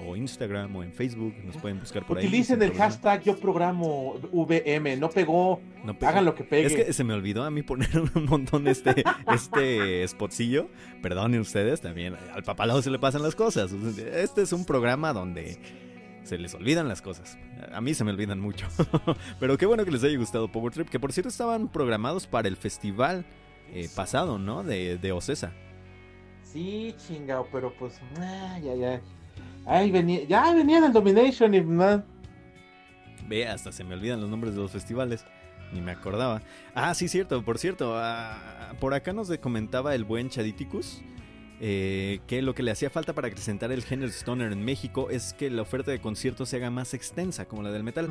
o, Instagram o en Facebook. Nos pueden buscar por ahí. Utilicen el hashtag yo programo VM. No pegó. Hagan lo que pegue. Es que se me olvidó a mí poner un montón este, este spotcillo. Perdonen ustedes, también al papalado se le pasan las cosas. Este es un programa donde se les olvidan las cosas. A mí se me olvidan mucho. Pero qué bueno que les haya gustado Power Trip, que por cierto estaban programados para el festival eh, pasado, ¿no? De, de Ocesa. Sí, chingado, pero pues, ah, ya, ya. Ay, venía, ya venía el Domination y Ve, hasta se me olvidan los nombres de los festivales. Ni me acordaba. Ah, sí, cierto, por cierto. ah, por acá nos comentaba el buen Chaditicus. eh, que lo que le hacía falta para acrecentar el género stoner en México es que la oferta de conciertos se haga más extensa, como la del metal.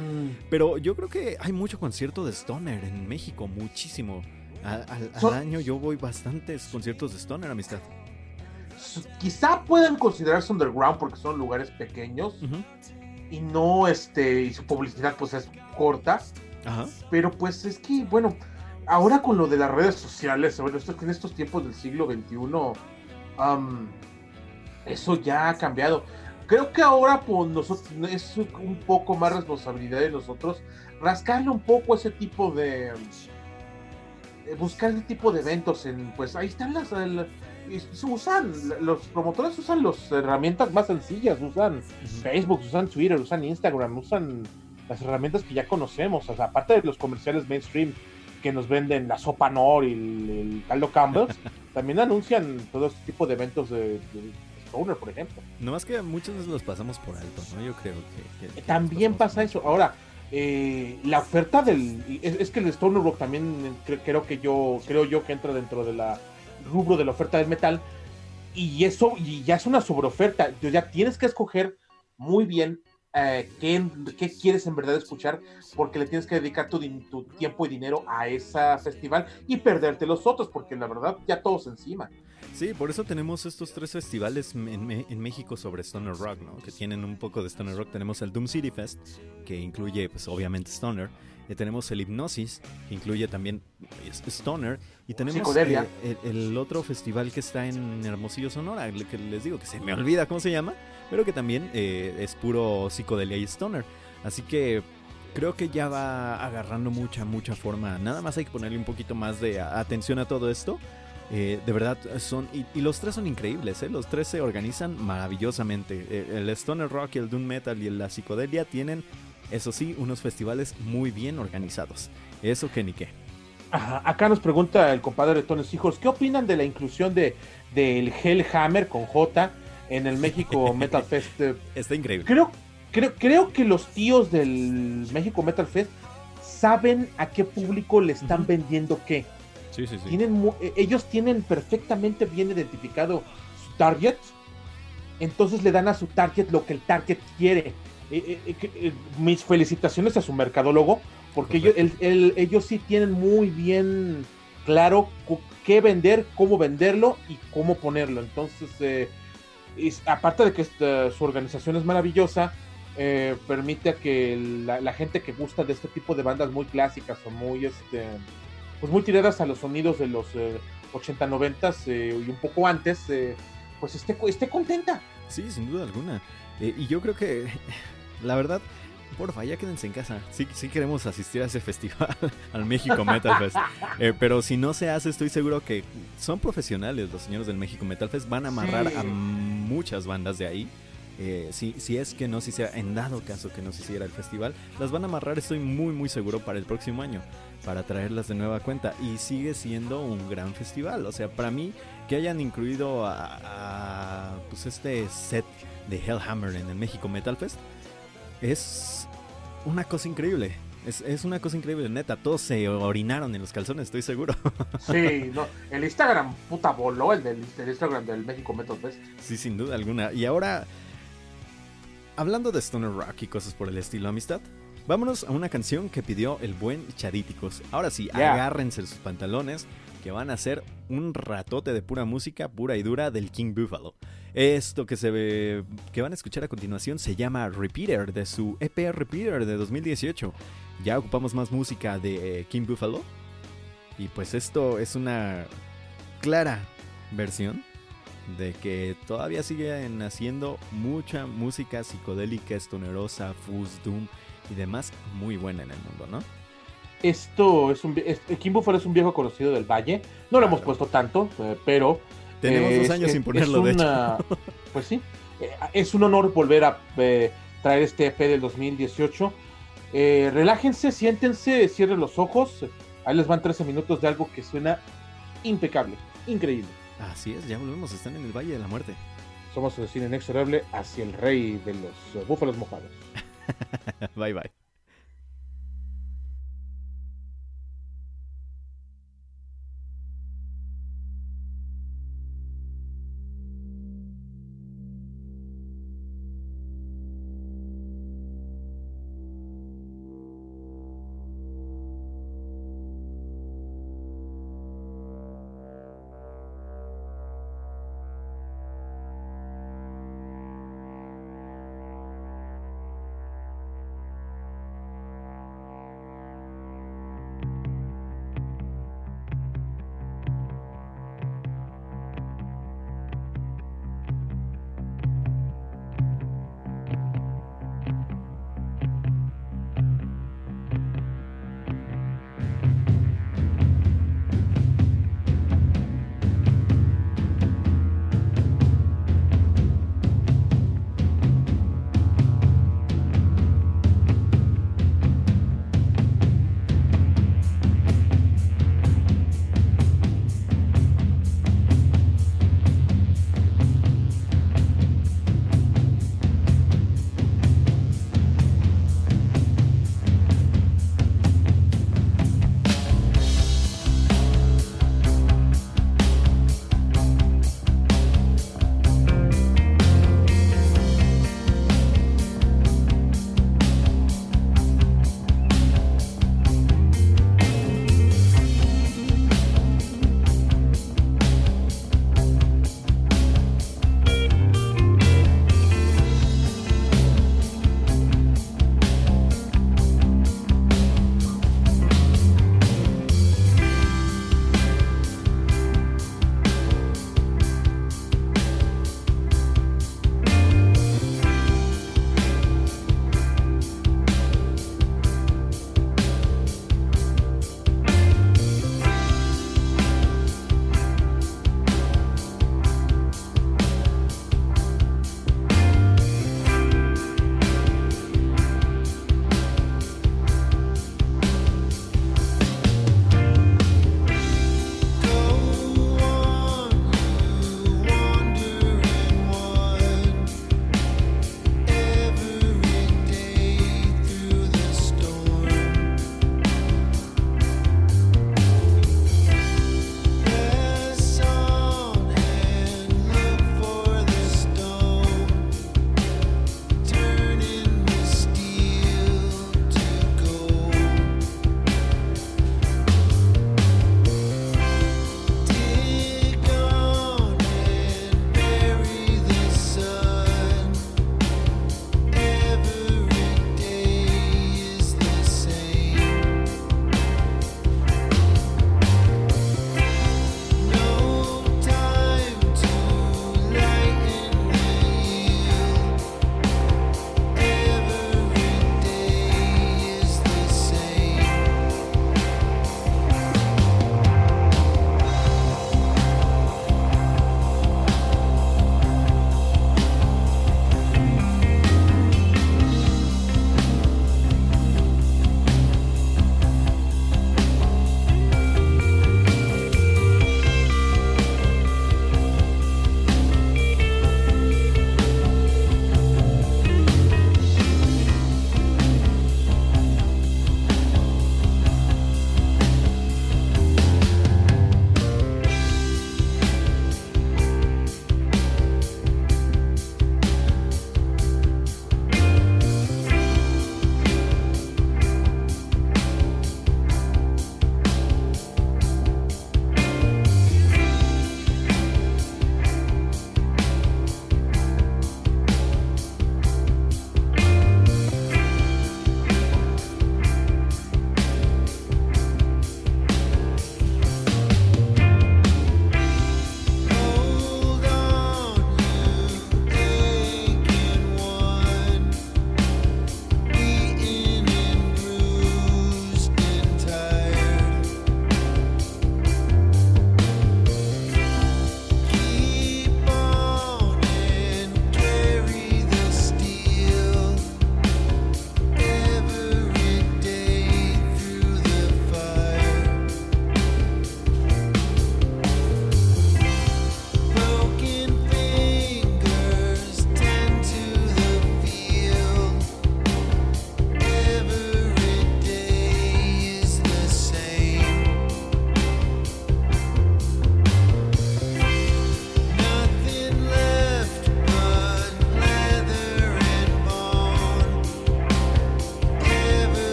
Pero yo creo que hay mucho concierto de stoner en México, muchísimo. Al, año yo voy bastantes conciertos de stoner, amistad. Quizá puedan considerarse underground porque son lugares pequeños Ujú. y no, este, y su publicidad pues es corta, Ajá. pero pues es que, bueno, ahora con lo de las redes sociales, bueno, esto, en estos tiempos del siglo XXI, am, eso ya ha cambiado. Creo que ahora pues, nosotros, es un poco más responsabilidad de nosotros rascarle un poco ese tipo de... eh, buscar ese tipo de eventos en pues ahí están las se usan los promotores usan las herramientas más sencillas usan Facebook usan Twitter usan Instagram usan las herramientas que ya conocemos o sea aparte de los comerciales mainstream que nos venden la sopa Nor y el, el caldo Campbell's también anuncian todo este tipo de eventos de, de Stoner por ejemplo Nomás que muchos veces los pasamos por alto, ¿no? Yo creo que... que- que También pasa eso. Ahora, eh, la oferta del. Es, es que el Stoner Rock también cre- creo que yo. Creo yo que entra dentro de la rubro de la oferta del metal. Y eso, y ya es una sobreoferta. Entonces Ya tienes que escoger muy bien eh, qué, quieres en verdad escuchar, porque le tienes que dedicar tu, tiempo y dinero a ese festival y perderte los otros, porque la verdad ya todos encima. Sí, por eso tenemos estos tres festivales en, en México sobre Stoner Rock, ¿no? Que tienen un poco de Stoner Rock. Tenemos el Doom City Fest, que incluye, pues, obviamente Stoner. Y tenemos el Hipnosis, que incluye también Stoner. Y tenemos eh, el, el otro festival que está en Hermosillo, Sonora, que les digo que se me olvida cómo se llama, pero que también eh, es puro psicodelia y Stoner. Así que creo que ya va agarrando mucha, mucha forma. Nada más hay que ponerle un poquito más de atención a todo esto. Eh, de verdad son y, y los tres son increíbles, ¿eh? los tres se organizan maravillosamente. Eh, el Stoner Rock, el Doom Metal y la psicodelia tienen, eso sí, unos festivales muy bien organizados. Eso que ni qué. Ajá, Acá nos pregunta el compadre de Tones Hijos, ¿qué opinan de la inclusión de del Hellhammer con J en el México Metal Fest? Eh, Está increíble. Creo, creo, creo que los tíos del México Metal Fest saben a qué público le están vendiendo qué. Sí, sí, sí. Tienen eh, ellos tienen perfectamente bien identificado su target, entonces le dan a su target lo que el target quiere. Eh, eh, eh, eh, mis felicitaciones a su mercadólogo, porque ellos, el- el- ellos sí tienen muy bien claro qué vender, cómo venderlo y cómo ponerlo. Entonces, eh, es- aparte de que esta- su organización es maravillosa, eh, permite a que la, la gente que gusta de este tipo de bandas muy clásicas o muy este pues muy tiradas a los sonidos de los eh, 80, 90 y un poco antes, eh, pues esté, esté contenta. Sí, sin duda alguna. Eh, y yo creo que, la verdad, porfa, ya quédense en casa. Sí, sí queremos asistir a ese festival, al México Metal Fest. Eh, pero si no se hace, estoy seguro que son profesionales los señores del México Metal Fest. Van a amarrar Sí. a muchas bandas de ahí. Eh, si, si es que no se hiciera, en dado caso que no se hiciera el festival, las van a amarrar, estoy muy, muy seguro, para el próximo año. Para traerlas de nueva cuenta. Y sigue siendo un gran festival. O sea, para mí, que hayan incluido a, a, pues este set de Hellhammer en el México Metal Fest es una cosa increíble. Es, es una cosa increíble, neta. Todos se orinaron en los calzones, estoy seguro. Sí, no, el Instagram puta voló, el del el Instagram del México Metal Fest. sí, sin duda alguna. Y ahora, hablando de Stoner Rock y cosas por el estilo, amistad, vámonos a una canción que pidió el buen Chadíticos. Ahora sí, agárrense sus pantalones, que van a ser un ratote de pura música, pura y dura del King Buffalo. Esto que se ve, que van a escuchar a continuación se llama Repeater de su EP Repeater de 2018. Ya ocupamos más música de eh, King Buffalo. Y pues esto es una clara versión de que todavía siguen haciendo mucha música psicodélica, estonerosa, fuzz, doom y demás muy buena en el mundo, ¿no? Esto es un es- Kim Buffalo es un viejo conocido del Valle. No lo hemos puesto tanto, eh, pero Tenemos eh, dos es- años es- sin ponerlo, de hecho. una- Pues sí, eh, es un honor volver a eh, traer este EP del 2018. Eh, relájense, siéntense, cierren los ojos. Ahí les van 13 minutos de algo que suena impecable, increíble. Así es, ya volvemos, están en el Valle de la Muerte. Somos el cine inexorable hacia el rey de los eh, búfalos mojados. bye bye.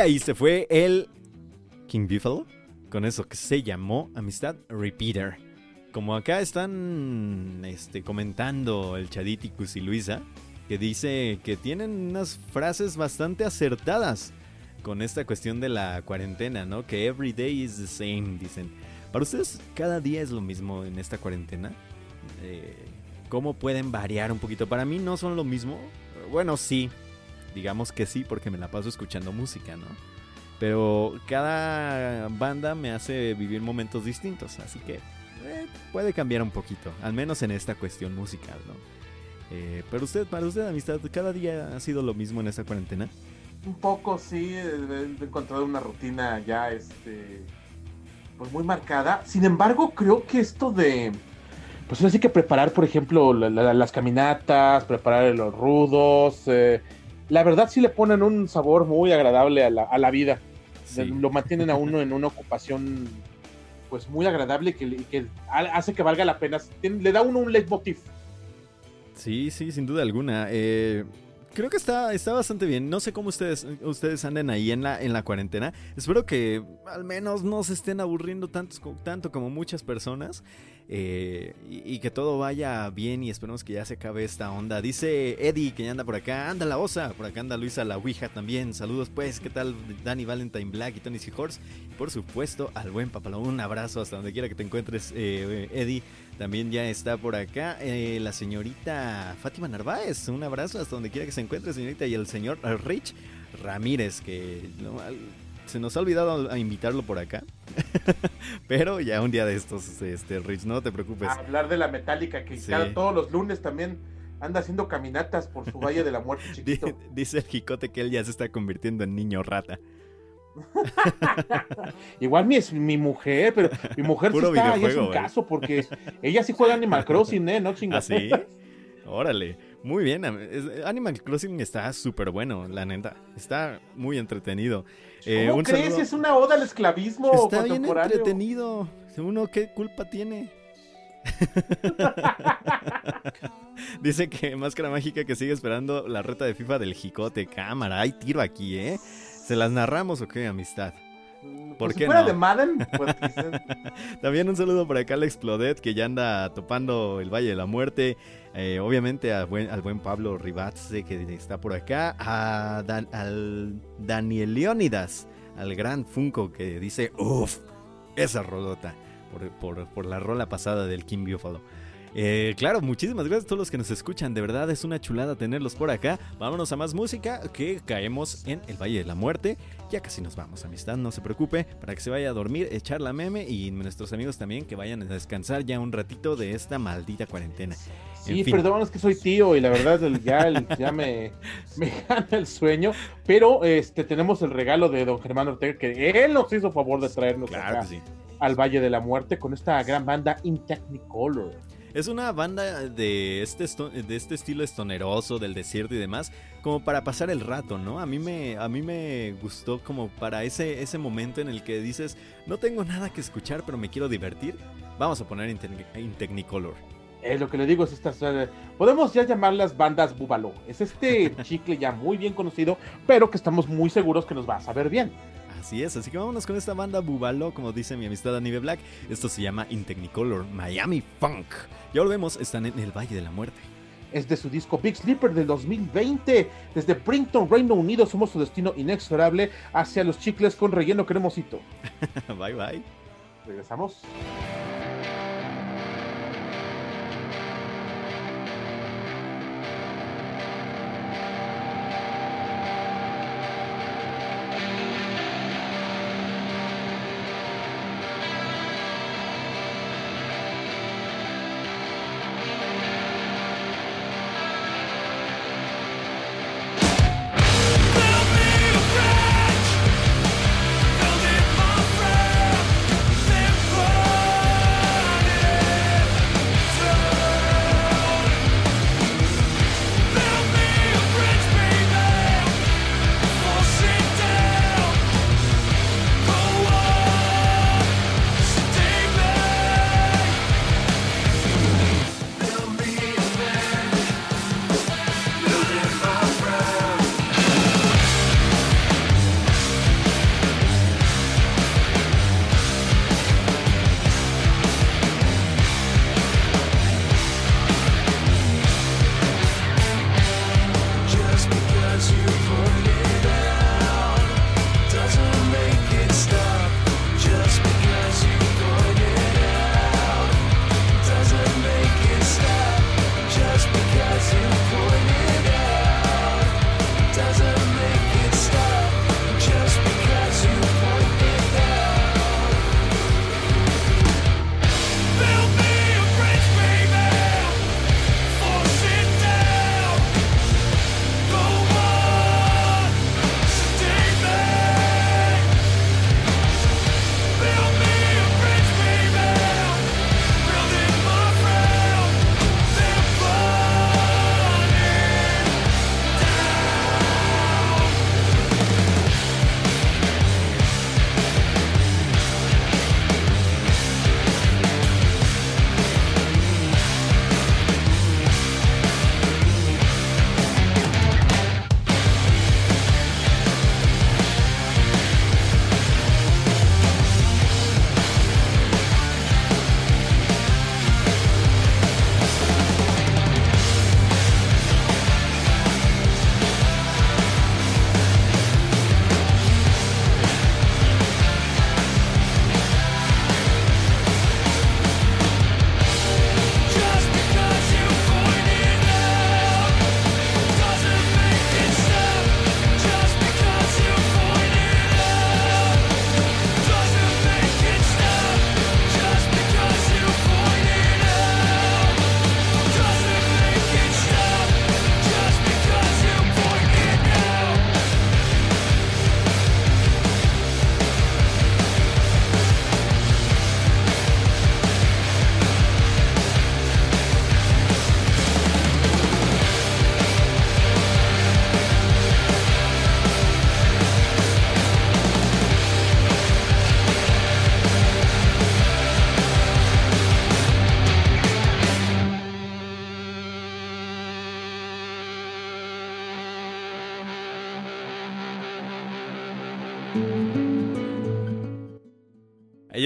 Ahí se fue el King Buffalo con eso que se llamó Amistad Repeater. Como acá están este, comentando el Chaditicus y Luisa, que dice que tienen unas frases bastante acertadas con esta cuestión de la cuarentena, ¿no? Que every day is the same, dicen. Para ustedes, cada día es lo mismo en esta cuarentena. Eh, ¿Cómo pueden variar un poquito? Para mí no son lo mismo. Bueno, sí. Digamos que sí, porque me la paso escuchando música, ¿no? Pero cada banda me hace vivir momentos distintos, así que eh, puede cambiar un poquito, al menos en esta cuestión musical, ¿no? Eh, pero usted, para usted, amistad, ¿cada día ha sido lo mismo en esta cuarentena? Un poco, sí, he encontrado una rutina ya, este, pues muy marcada. Sin embargo, creo que esto de, pues así que preparar, por ejemplo, las caminatas, preparar los rudos, eh, la verdad sí le ponen un sabor muy agradable a la, a la vida. Lo mantienen a uno en una ocupación pues muy agradable que, que hace que valga la pena. Le da uno un leitmotiv. Sí, sí, sin duda alguna. Eh, creo que está, está bastante bien. No sé cómo ustedes, ustedes anden ahí en la, en la cuarentena. Espero que al menos no se estén aburriendo tanto, tanto como muchas personas. Eh, y, que todo vaya bien y esperemos que ya se acabe esta onda. Dice Eddie que ya anda por acá, anda la osa, por acá anda Luisa la Ouija también. Saludos pues, ¿qué tal Danny Valentine Black y Tony Seahorse? Y por supuesto al buen Papalón, un abrazo hasta donde quiera que te encuentres eh, Eddie. También ya está por acá eh, la señorita Fátima Narváez, un abrazo hasta donde quiera que se encuentre señorita y el señor Rich Ramírez que se nos ha olvidado invitarlo por acá. Pero ya un día de estos, este, Rich, no te preocupes. hablar de la metálica que todos los lunes también anda haciendo caminatas por su Valle de la Muerte chiquito. Dice el jicote que él ya se está convirtiendo en niño rata. Igual mi, es mi mujer, pero mi mujer sí está, es un caso, porque ella sí juega Animal Crossing, ¿eh? No chingas. ¿Ah, sí? Órale. Muy bien, Animal Crossing está súper bueno, la neta. Está muy entretenido. Eh, ¿Cómo crees? Es una oda al esclavismo Está bien entretenido. Uno, ¿qué culpa tiene? Dice que Máscara Mágica que sigue esperando la reta de FIFA del Jicote. Cámara, hay tiro aquí, ¿eh? ¿Se las narramos o qué, amistad? ¿Por pues qué si fuera de Madden, pues También un saludo por acá al Explodet que ya anda topando el Valle de la Muerte. Eh, obviamente al buen, al buen Pablo Ribatze que está por acá, a al Daniel Leónidas, al gran Funko que dice, uff, esa rolota por, la rola pasada del King Buffalo. Eh, claro, muchísimas gracias a todos los que nos escuchan. De verdad es una chulada tenerlos por acá. Vámonos a más música que caemos en el Valle de la Muerte. Ya casi nos vamos, amistad, no se preocupe. Para que se vaya a dormir, echar la meme y nuestros amigos también que vayan a descansar ya un ratito de esta maldita cuarentena. Sí, perdón, es que soy tío y la verdad ya, ya me, me, gana el sueño. Pero este tenemos el regalo de don Germán Ortega que él nos hizo favor de traernos al Valle de la Muerte con esta gran banda In Technicolor. Es una banda de este, de este estilo estoneroso, del desierto y demás, como para pasar el rato, ¿no? A mí me, a mí me gustó como para ese, ese momento en el que dices, no tengo nada que escuchar, pero me quiero divertir. Vamos a poner In, Technicolor. Es lo que le digo, es estas, eh, podemos ya llamarlas bandas Búbalo. Es este chicle ya muy bien conocido, pero que estamos muy seguros que nos va a saber bien. Así es, así que vámonos con esta banda Bubalo, como dice mi amistad Anive Black. Esto se llama In Technicolor Miami Funk. Ya volvemos, están en el Valle de la Muerte. Es de su disco Big Sleeper del 2020. Desde Princeton, Reino Unido, somos su destino inexorable hacia los chicles con relleno cremosito. bye bye. Regresamos.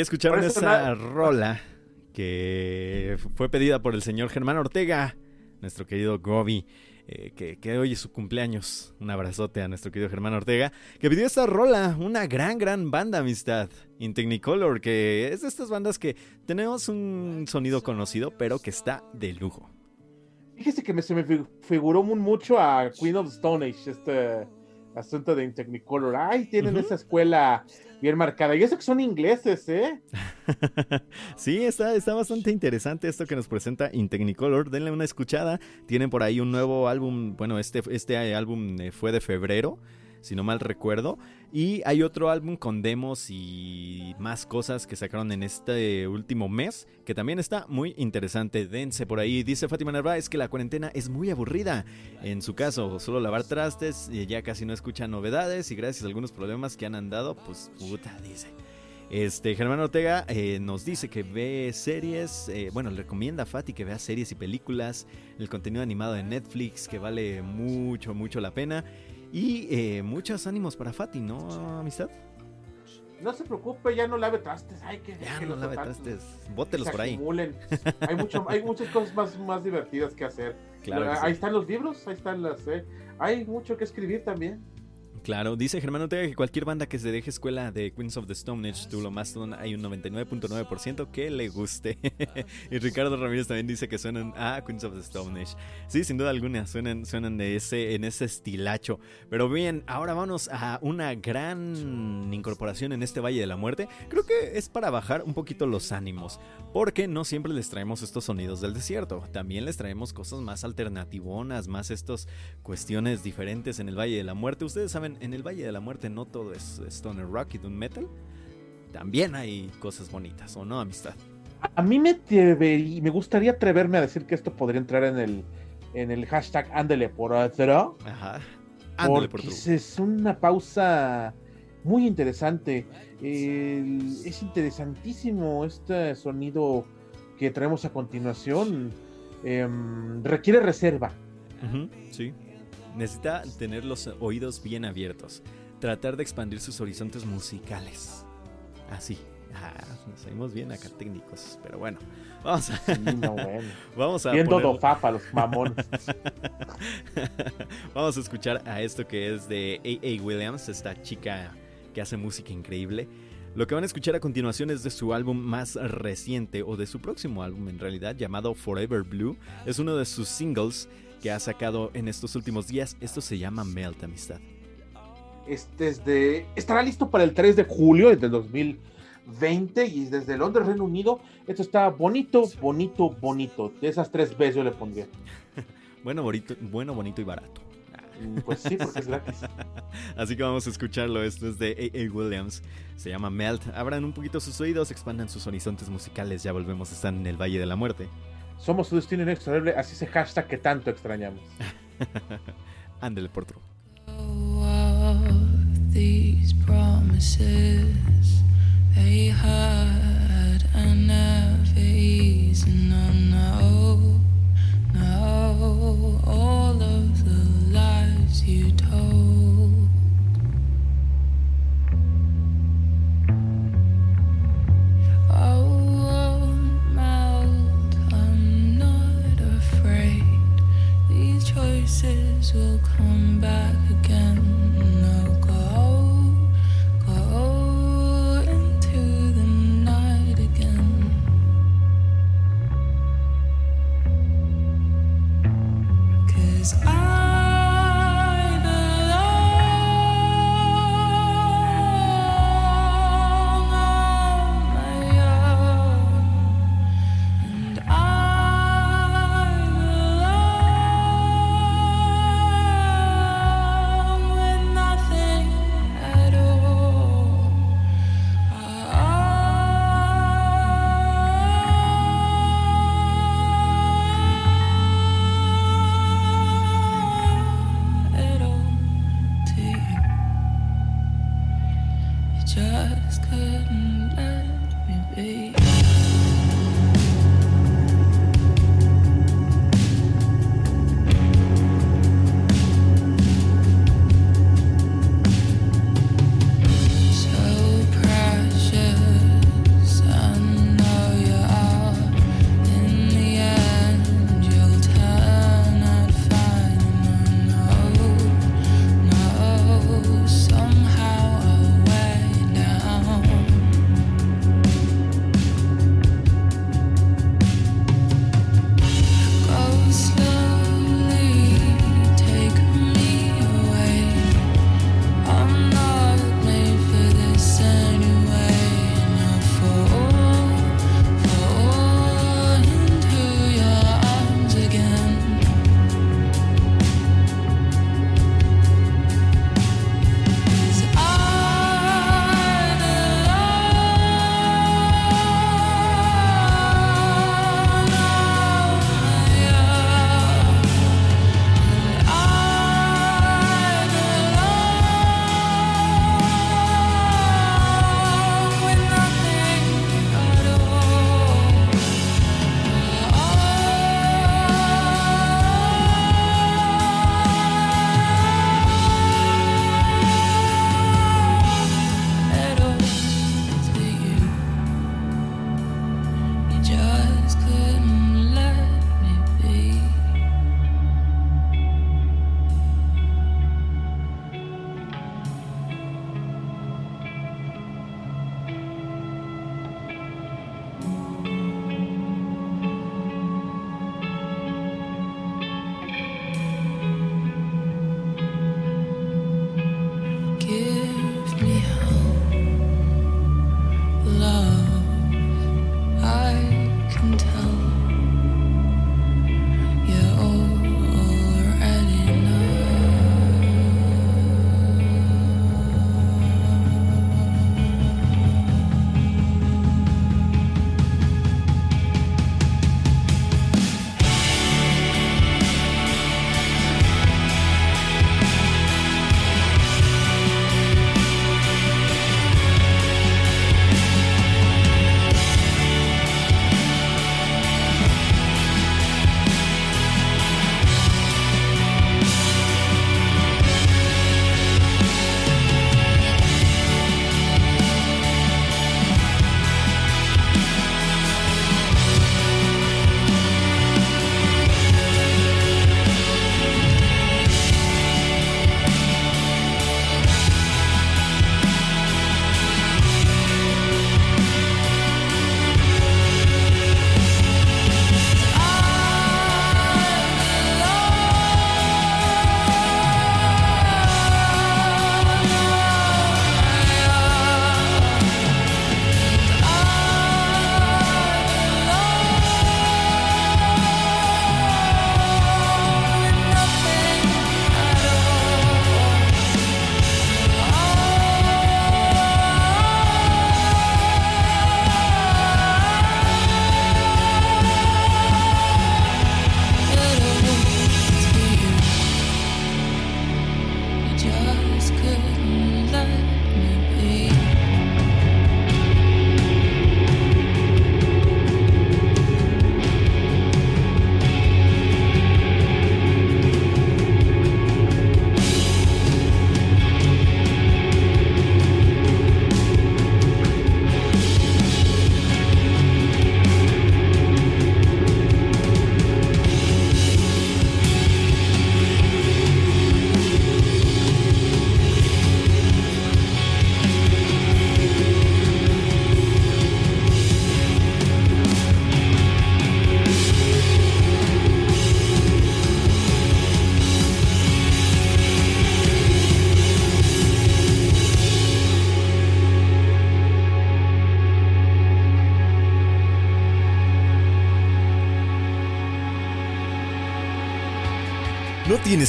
Escucharon esa rola que fue pedida por el señor Germán Ortega, nuestro querido Gobi. Eh, que, hoy es su cumpleaños. Un abrazote a nuestro querido Germán Ortega, que pidió esta rola, una gran, gran banda, amistad, In Technicolor, que es de estas bandas que tenemos un sonido conocido, pero que está de lujo. Fíjese que me, se me figuró mucho a Queen of Stone Age, este asunto de In Technicolor. Ay, tienen esa escuela bien marcada. Y eso que son ingleses, ¿eh? sí, está, está bastante interesante esto que nos presenta In Technicolor. Denle una escuchada. Tienen por ahí un nuevo álbum. Bueno, este, este álbum eh, fue de febrero si no mal recuerdo. Y hay otro álbum con demos y más cosas que sacaron en este último mes, que también está muy interesante. Dense por ahí. Dice Fátima Narváez que la cuarentena es muy aburrida. En su caso, solo lavar trastes, y ya casi no escucha novedades y gracias a algunos problemas que han andado, pues puta, dice. Este, Germán Ortega eh, nos dice que ve series, eh, bueno, le recomienda a Fati que vea series y películas, el contenido animado de Netflix que vale mucho, mucho la pena. Y eh, muchos ánimos para Fati, ¿no, amistad? No se preocupe, ya no lave trastes. Ay, que, ya no lave trastes. Bótelos por ahí. hay, mucho, hay muchas cosas más, más divertidas que hacer. Claro ahí están los libros, ahí están las. Eh. Hay mucho que escribir también. Claro, dice Germán Ortega que cualquier banda que se deje escuela de Queens of the Stone Age, lo Mastodon, hay un 99.9% que le guste. y Ricardo Ramírez también dice que suenan a Queens of the Stone Age. Sí, sin duda alguna, suenan, suenan de ese, en ese estilacho. Pero bien, ahora vamos a una gran incorporación en este Valle de la Muerte. Creo que es para bajar un poquito los ánimos, porque no siempre les traemos estos sonidos del desierto. También les traemos cosas más alternativonas, más estas cuestiones diferentes en el Valle de la Muerte. Ustedes saben en, el Valle de la Muerte no todo es stoner rock y doom metal. También hay cosas bonitas, ¿o no, amistad? A mí me, me gustaría atreverme a decir que esto podría entrar en el, en el hashtag Ándele por otro. Ajá. Ándele por otro. Es una pausa muy interesante. es interesantísimo este sonido que traemos a continuación. Em, requiere reserva. sí. Necesita tener los oídos bien abiertos, tratar de expandir sus horizontes musicales. Así. Ah, nos salimos bien acá técnicos, pero bueno, vamos a. Vamos a. Viendo poner... los mamones. vamos a escuchar a esto que es de A.A. Williams, esta chica que hace música increíble. Lo que van a escuchar a continuación es de su álbum más reciente, o de su próximo álbum en realidad, llamado Forever Blue. Es uno de sus singles que ha sacado en estos últimos días. Esto se llama Melt, amistad. Este es de, estará listo para el 3 de julio del 2020 y desde Londres, Reino Unido. Esto está bonito, bonito, bonito. De esas tres veces yo le pondría. bueno, bonito, bueno, bonito y barato. Mm, pues sí, porque es gratis. Así que vamos a escucharlo. Esto es de A.A. Williams. Se llama Melt. Abran un poquito sus oídos, expandan sus horizontes musicales. Ya volvemos a estar en el Valle de la Muerte. Somos su destino inexorable, así ese hashtag que tanto extrañamos. Ándele por otro. These promises they had and never easy. No, no, no. All of the lies you told. choices will come back again. Now go, go into the night again. Cause I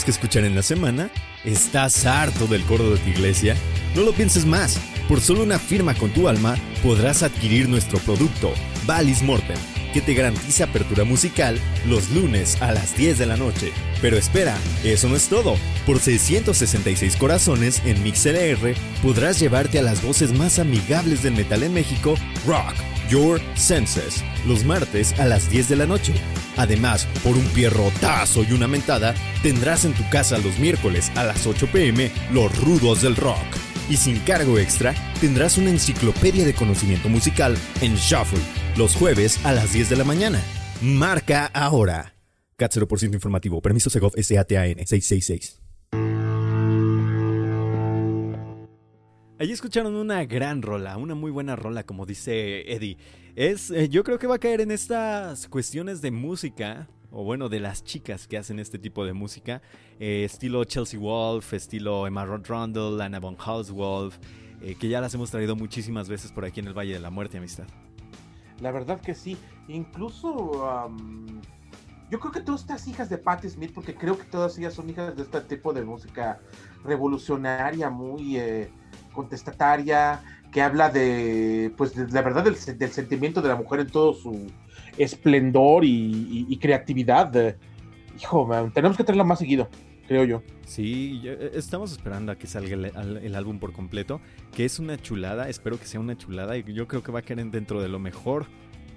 que escuchar en la semana? ¿Estás harto del coro de tu iglesia? No lo pienses más. Por solo una firma con tu alma podrás adquirir nuestro producto, Valis Mortem, que te garantiza apertura musical los lunes a las 10 de la noche. Pero espera, eso no es todo. Por 666 corazones en MixLR podrás llevarte a las voces más amigables del metal en México, Rock Your Senses, los martes a las 10 de la noche. Además, por un pierrotazo y una mentada, tendrás en tu casa los miércoles a las 8 pm los rudos del rock. Y sin cargo extra, tendrás una enciclopedia de conocimiento musical en Shuffle, los jueves a las 10 de la mañana. Marca ahora. CAT 0% informativo, permiso Segov SATAN 666. Allí escucharon una gran rola, una muy buena rola, como dice Eddie. Es, eh, yo creo que va a caer en estas cuestiones de música, o bueno, de las chicas que hacen este tipo de música, eh, estilo Chelsea Wolf, estilo Emma Rundle, Anna von Hauswolf, eh, que ya las hemos traído muchísimas veces por aquí en el Valle de la Muerte, amistad. La verdad que sí. Incluso yo creo que todas estas hijas de Patti Smith, porque creo que todas ellas son hijas de este tipo de música revolucionaria, muy contestataria, que habla de, pues, de la verdad del, se- del sentimiento de la mujer en todo su esplendor y, creatividad. Hijo, man, tenemos que traerla más seguido, creo yo. Sí, eh, estamos esperando a que salga el, álbum por completo, que es una chulada, espero que sea una chulada y yo creo que va a caer en- dentro de lo mejor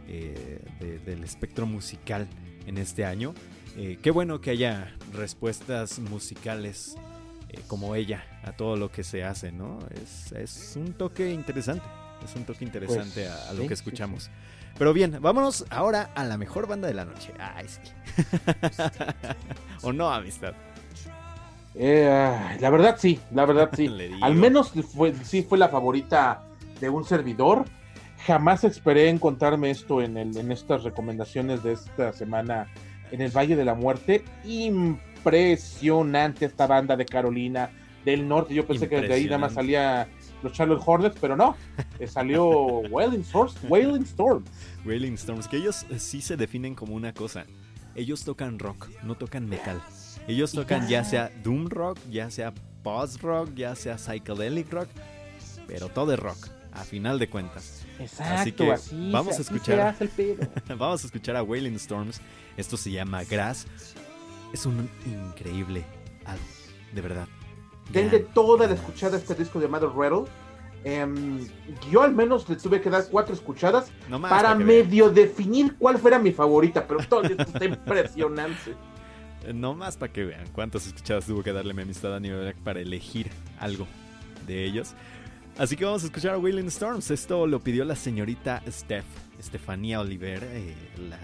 eh, de- del espectro musical en este año. Eh, qué bueno que haya respuestas musicales eh, como ella a todo lo que se hace, ¿no? Es, es un toque interesante, es un toque interesante Pues, a, a lo sí, que sí, escuchamos. Pero bien, vámonos ahora a la mejor banda de la noche. Ay, sí. ¿O no, amistad? Eh, la verdad sí, la verdad sí. Al menos fue, sí fue la favorita de un servidor. Jamás esperé encontrarme esto en, el, en estas recomendaciones de esta semana en el Valle de la Muerte. Impresionante esta banda de Carolina del Norte. Yo pensé que de ahí nada más salía los Charlotte Hornets, pero no. Eh, salió Wailing Storms. Wailing Storms. Wailing Storms, que ellos eh, sí se definen como una cosa. Ellos tocan rock, no tocan metal. Ellos tocan ya sea doom rock, ya sea post rock, ya sea psychedelic rock, pero todo es rock, a final de cuentas. Exacto, Así que así vamos se- a así escuchar. se hace el pedo. Vamos a escuchar a Wailing Storms. Esto se llama Grass. Es un increíble álbum, de verdad. Denle toda la escuchada a este disco llamado Rattle. Em, yo al menos le tuve que dar cuatro escuchadas No más para vean. medio definir cuál fuera mi favorita, pero todo esto está impresionante. No más para que vean cuántas escuchadas tuvo que darle mi amistad a nivel para elegir algo de ellos. Así que vamos a escuchar a Wailing Storms. Esto lo pidió la señorita Steph, Estefanía Oliver, eh, la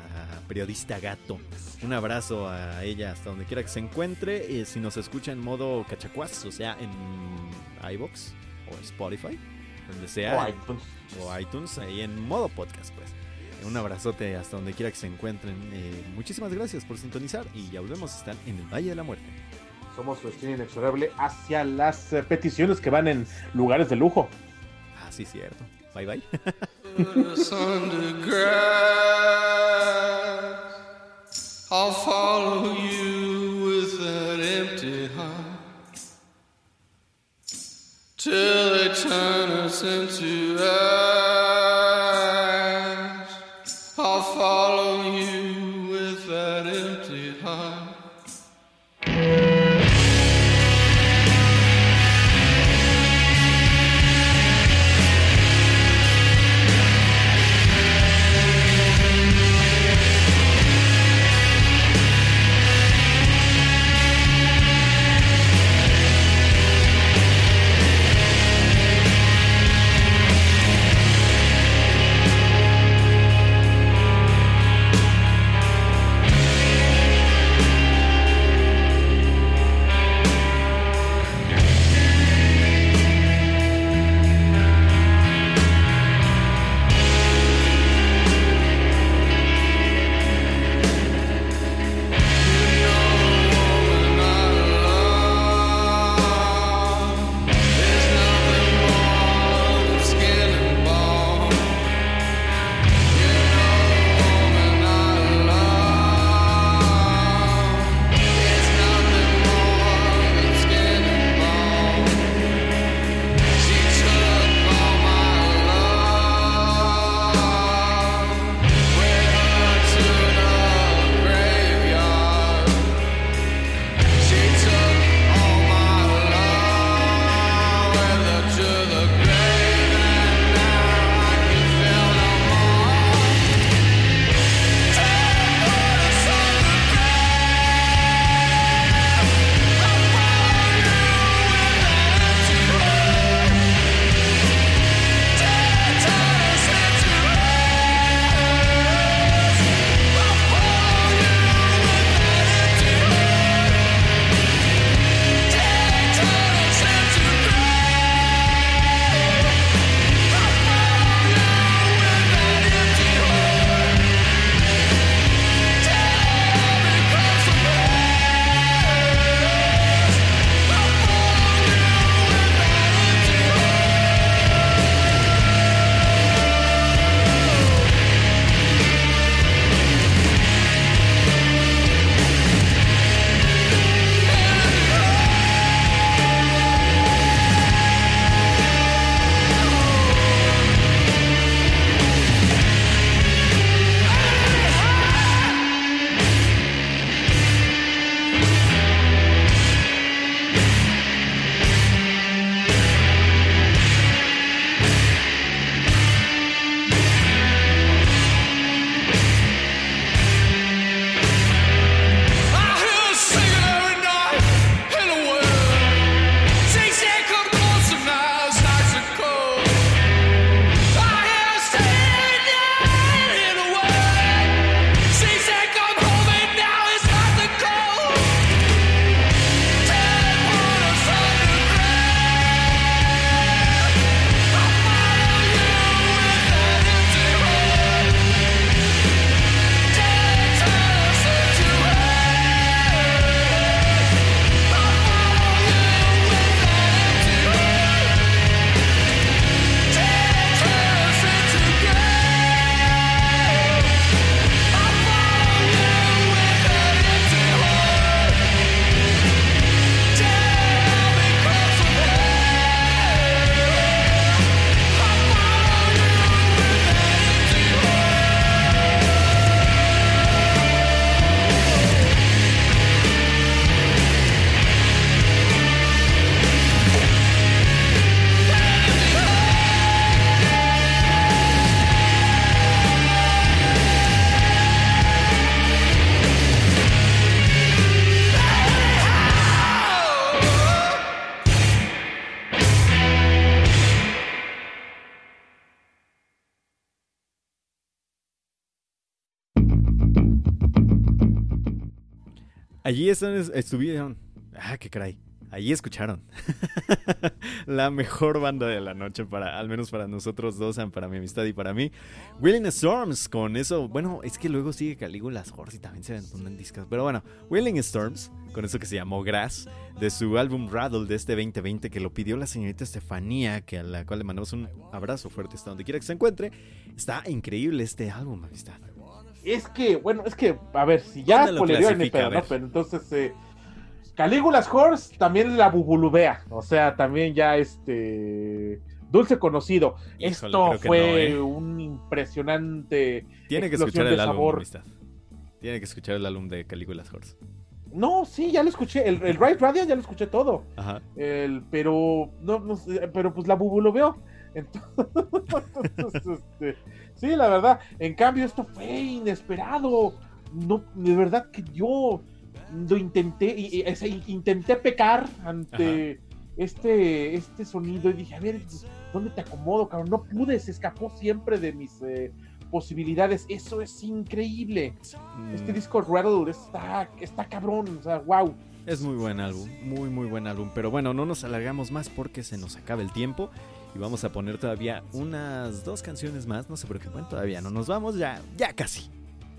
periodista gato. Un abrazo a ella hasta donde quiera que se encuentre. Eh, si nos escucha en modo cachacuas, o sea, en iBox o Spotify, donde sea. Oh, iTunes. o iTunes, ahí en modo podcast, pues. Un abrazote hasta donde quiera que se encuentren. Eh, muchísimas gracias por sintonizar y ya volvemos. Están en el Valle de la Muerte. Somos su destino inexorable hacia las peticiones que van en lugares de lujo. Ah, sí, cierto. Bye bye. us under grass. I'll follow you with that empty heart till they turn us into ash. Allí estuvieron. Ah, qué caray. Allí escucharon. la mejor banda de la noche, para, al menos para nosotros dos, para mi amistad y para mí. Willing Storms, con eso. Bueno, es que luego sigue Calígulas Horse y también se ven en discos. Pero bueno, Willing Storms, con eso que se llamó Grass, de su álbum Rattle de este 2020, que lo pidió la señorita Estefanía, que a la cual le mandamos un abrazo fuerte hasta donde quiera que se encuentre. Está increíble este álbum, amistad. Es que, bueno, es que, a ver, si ya ¿Dónde lo le dio el. Pero entonces, eh, Calígulas Horse también la bubulubea, o sea, también ya este dulce conocido. Híjole, Esto fue no, ¿eh? un impresionante Tiene que escuchar el álbum. Tiene que escuchar el álbum de Calígulas Horse. No, sí, ya lo escuché. El, el Right Radiant ya lo escuché todo. Ajá. El, pero no, no pero pues la bubu lo veo. Entonces, este, sí, la verdad. En cambio, esto fue inesperado. No, de verdad que yo lo intenté, y, intenté pecar ante este, este sonido y dije, a ver, ¿dónde te acomodo, cabrón? No pude, se escapó siempre de mis eh, posibilidades. Eso es increíble. Este Mm, disco Rattle está, está cabrón, o sea, wow. Es muy buen álbum, muy muy buen álbum. Pero bueno, no nos alargamos más porque se nos acaba el tiempo. Y vamos a poner todavía unas dos canciones más. No se preocupen, todavía no nos vamos, ya, ya casi.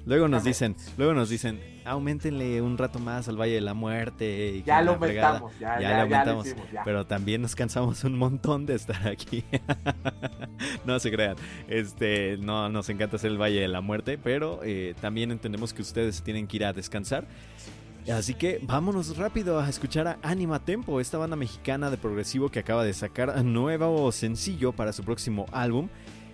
Luego nos dicen, luego nos dicen, aumentenle un rato más al Valle de la Muerte. y Ya lo la fregada". aumentamos, ya, Ya ya, le ya, aumentamos, lo ya. Pero también nos cansamos un montón de estar aquí. no se crean. Este, no nos encanta hacer el Valle de la Muerte, pero eh, también entendemos que ustedes tienen que ir a descansar. Así que vámonos rápido a escuchar a Anima Tempo, esta banda mexicana de progresivo que acaba de sacar nuevo sencillo para su próximo álbum.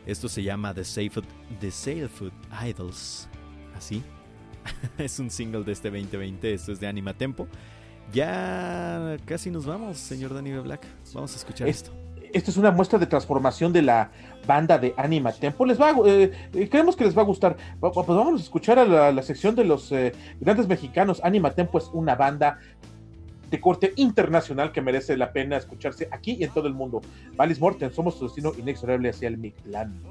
Esto se llama The Sailfoot, The Sailfoot Idols. Así. es un single de este 2020. Esto es de Anima Tempo. Ya casi nos vamos, señor Danny. Black. Vamos a escuchar Es- esto. Esta es una muestra de transformación de la banda de Anima Tempo. Les va, eh, eh, creemos que les va a gustar. Pues vamos a escuchar a la, sección de los eh, grandes mexicanos. Anima Tempo es una banda de corte internacional que merece la pena escucharse aquí y en todo el mundo. Valis Morten, somos su destino inexorable hacia el Mictlán.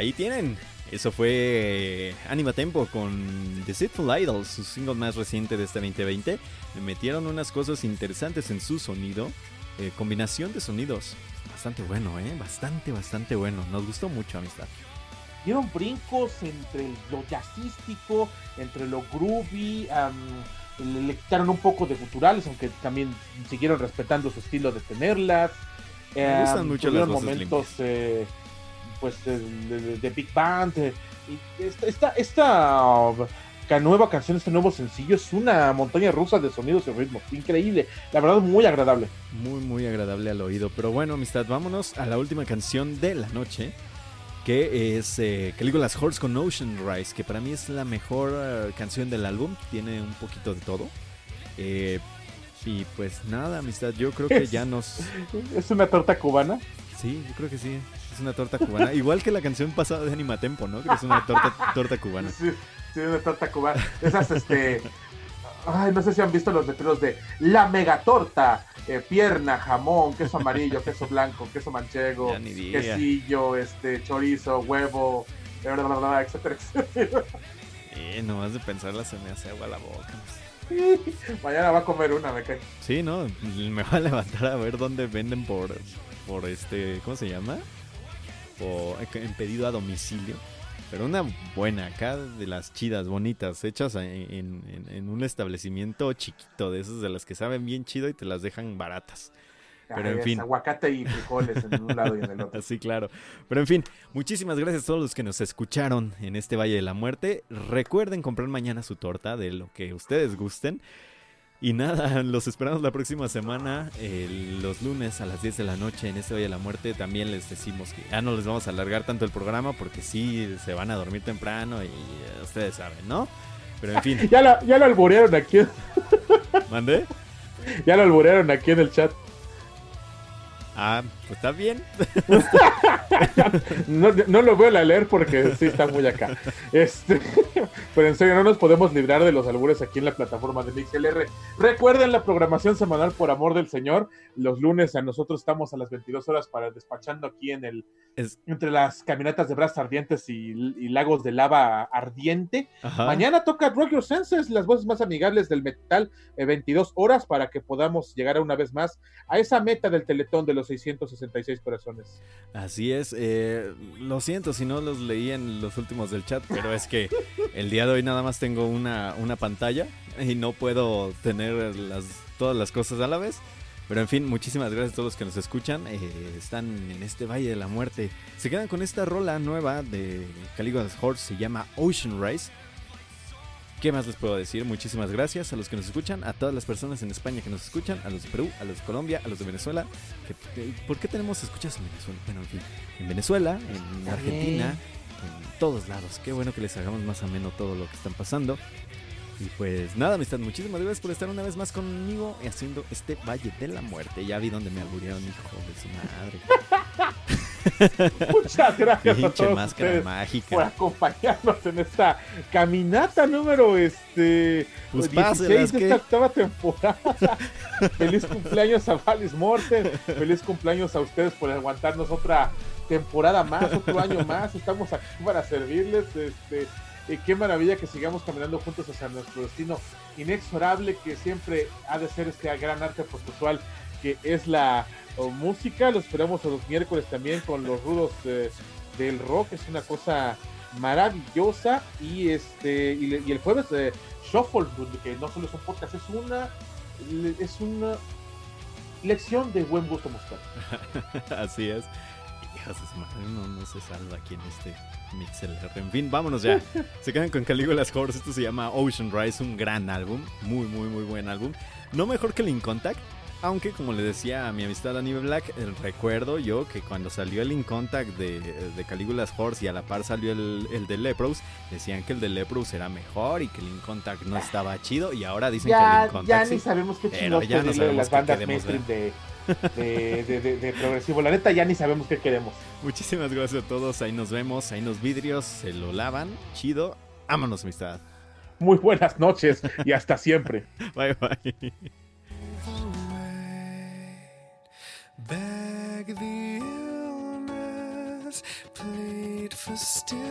Ahí tienen. Eso fue eh, Anima Tempo con Deceitful Idols, su single más reciente de este 2020. Le metieron unas cosas interesantes en su sonido. eh, combinación de sonidos. Bastante bueno, ¿eh? Bastante, bastante bueno. Nos gustó mucho, amistad. dieron brincos entre lo jazzístico, entre lo groovy, am, le, quitaron un poco de guturales, aunque también siguieron respetando su estilo de tenerlas. Me gustan mucho las voces momentos eh, pues de, de- de Big Band. eh, y esta, esta, esta, uh, nueva canción, este nuevo sencillo es una montaña rusa de sonidos y ritmos. Increíble, la verdad muy agradable. Muy, muy agradable al oído. Pero bueno, amistad, vámonos a la última canción de la noche. Que es eh, Caligula's Horse con Ocean Rise. Que para mí es la mejor eh, canción del álbum. Tiene un poquito de todo. Eh, y pues nada, amistad. Yo creo que ya nos. Es una torta cubana. Sí, yo creo que sí. Es una torta cubana. Igual que la canción pasada de Anima Tempo, ¿no? Que es una torta, torta cubana. Sí, sí, una torta cubana. Esas, este. Ay, no sé si han visto los letreros de la megatorta, eh, pierna, jamón, queso amarillo, queso blanco, queso manchego, quesillo, este, chorizo, huevo, bla, bla, bla, etcétera, etcétera. Eh, nomás de pensarla se me hace agua la boca. Mañana va a comer una, me cae. Sí, ¿no? Me voy a levantar a ver dónde venden por, por este, ¿cómo se llama? Por, en pedido a domicilio. Pero una buena, acá de las chidas, bonitas, hechas en, en- en un establecimiento chiquito, de esas de las que saben bien chido y te las dejan baratas. Pero Ay, en fin. Aguacate y frijoles en un lado y en el otro. Así, claro. Pero en fin, muchísimas gracias a todos los que nos escucharon en este Valle de la Muerte. Recuerden comprar mañana su torta de lo que ustedes gusten. Y nada, los esperamos la próxima semana, los lunes a las 10 de la noche en este Valle de la Muerte. También les decimos que ya no les vamos a alargar tanto el programa porque sí se van a dormir temprano y eh, ustedes saben, ¿no? Pero en fin, Ya lo, ya lo alburearon aquí, mandé. ya lo alburearon aquí en el chat. Ah, pues está bien. No, no lo voy a leer porque sí está muy acá. Este, pero en serio, no nos podemos librar de los albures aquí en la plataforma de MixLR. Recuerden la programación semanal por amor del Señor. Los lunes a nosotros estamos a las 22 horas para despachando aquí en el Es- entre las caminatas de brazos ardientes y, y lagos de lava ardiente. Ajá. Mañana toca Rock Your Senses, las voces más amigables del metal, eh, 22 horas para que podamos llegar una vez más a esa meta del teletón de los 666 corazones. Así es, eh, lo siento si no los leí en los últimos del chat, pero es que el día de hoy nada más tengo una, una pantalla y no puedo tener las, todas las cosas a la vez. Pero en fin, muchísimas gracias a todos los que nos escuchan. eh, están en este Valle de la Muerte. Se quedan con esta rola nueva de Caligula's Horse, se llama Ocean Rise. ¿Qué más les puedo decir? Muchísimas gracias a los que nos escuchan, a todas las personas en España que nos escuchan, a los de Perú, a los de Colombia, a los de Venezuela. que- que- ¿Por qué tenemos escuchas en Venezuela? Bueno, en fin, en Venezuela, en Está Argentina, bien. en todos lados. Qué bueno que les hagamos más ameno todo lo que están pasando. Y pues nada, amistad, muchísimas gracias por estar una vez más conmigo y haciendo este Valle de la Muerte. Ya vi donde me alburearon, hijo de su madre. Muchas gracias a Pinche todos máscara ustedes mágica. por acompañarnos en esta caminata número este Pues 16 páselas, de esta octava temporada. feliz cumpleaños a Valis Morten, feliz cumpleaños a ustedes por aguantarnos otra temporada más, otro año más. Estamos aquí para servirles. Este, y qué maravilla que sigamos caminando juntos hacia nuestro destino inexorable que siempre ha de ser este gran arte procesual que es la música. Los esperamos los miércoles también con los rudos eh, del rock. Es una cosa maravillosa. Y este y, y el jueves de Shuffle, que no solo es un podcast, es una es una lección de buen gusto musical. Así es. Hijas de no, no se salva aquí en este MixLR. En fin, vámonos ya. Se quedan con Caligula's Horse. Esto se llama Ocean Rise, un gran álbum. Muy, muy, muy buen álbum. No mejor que el In Contact. Aunque, como le decía a mi amistad Anibe Black, eh, recuerdo yo que cuando salió el In Contact de, de Caligula's Horse y a la par salió el, el de Leprous, decían que el de Leprous era mejor y que el In Contact no estaba chido. Y ahora dicen que el In Contact ya sí. ni sabemos qué Pero ya no sabemos las bandas mainstream de, de, progresivo. La neta, ya ni sabemos qué queremos. Muchísimas gracias a todos. Ahí nos vemos. Ahí nos vidrios. Se lo lavan. Chido. Vámonos, amistad. Muy buenas noches y hasta siempre. Bye, bye. Beg the illness, plead for stillness.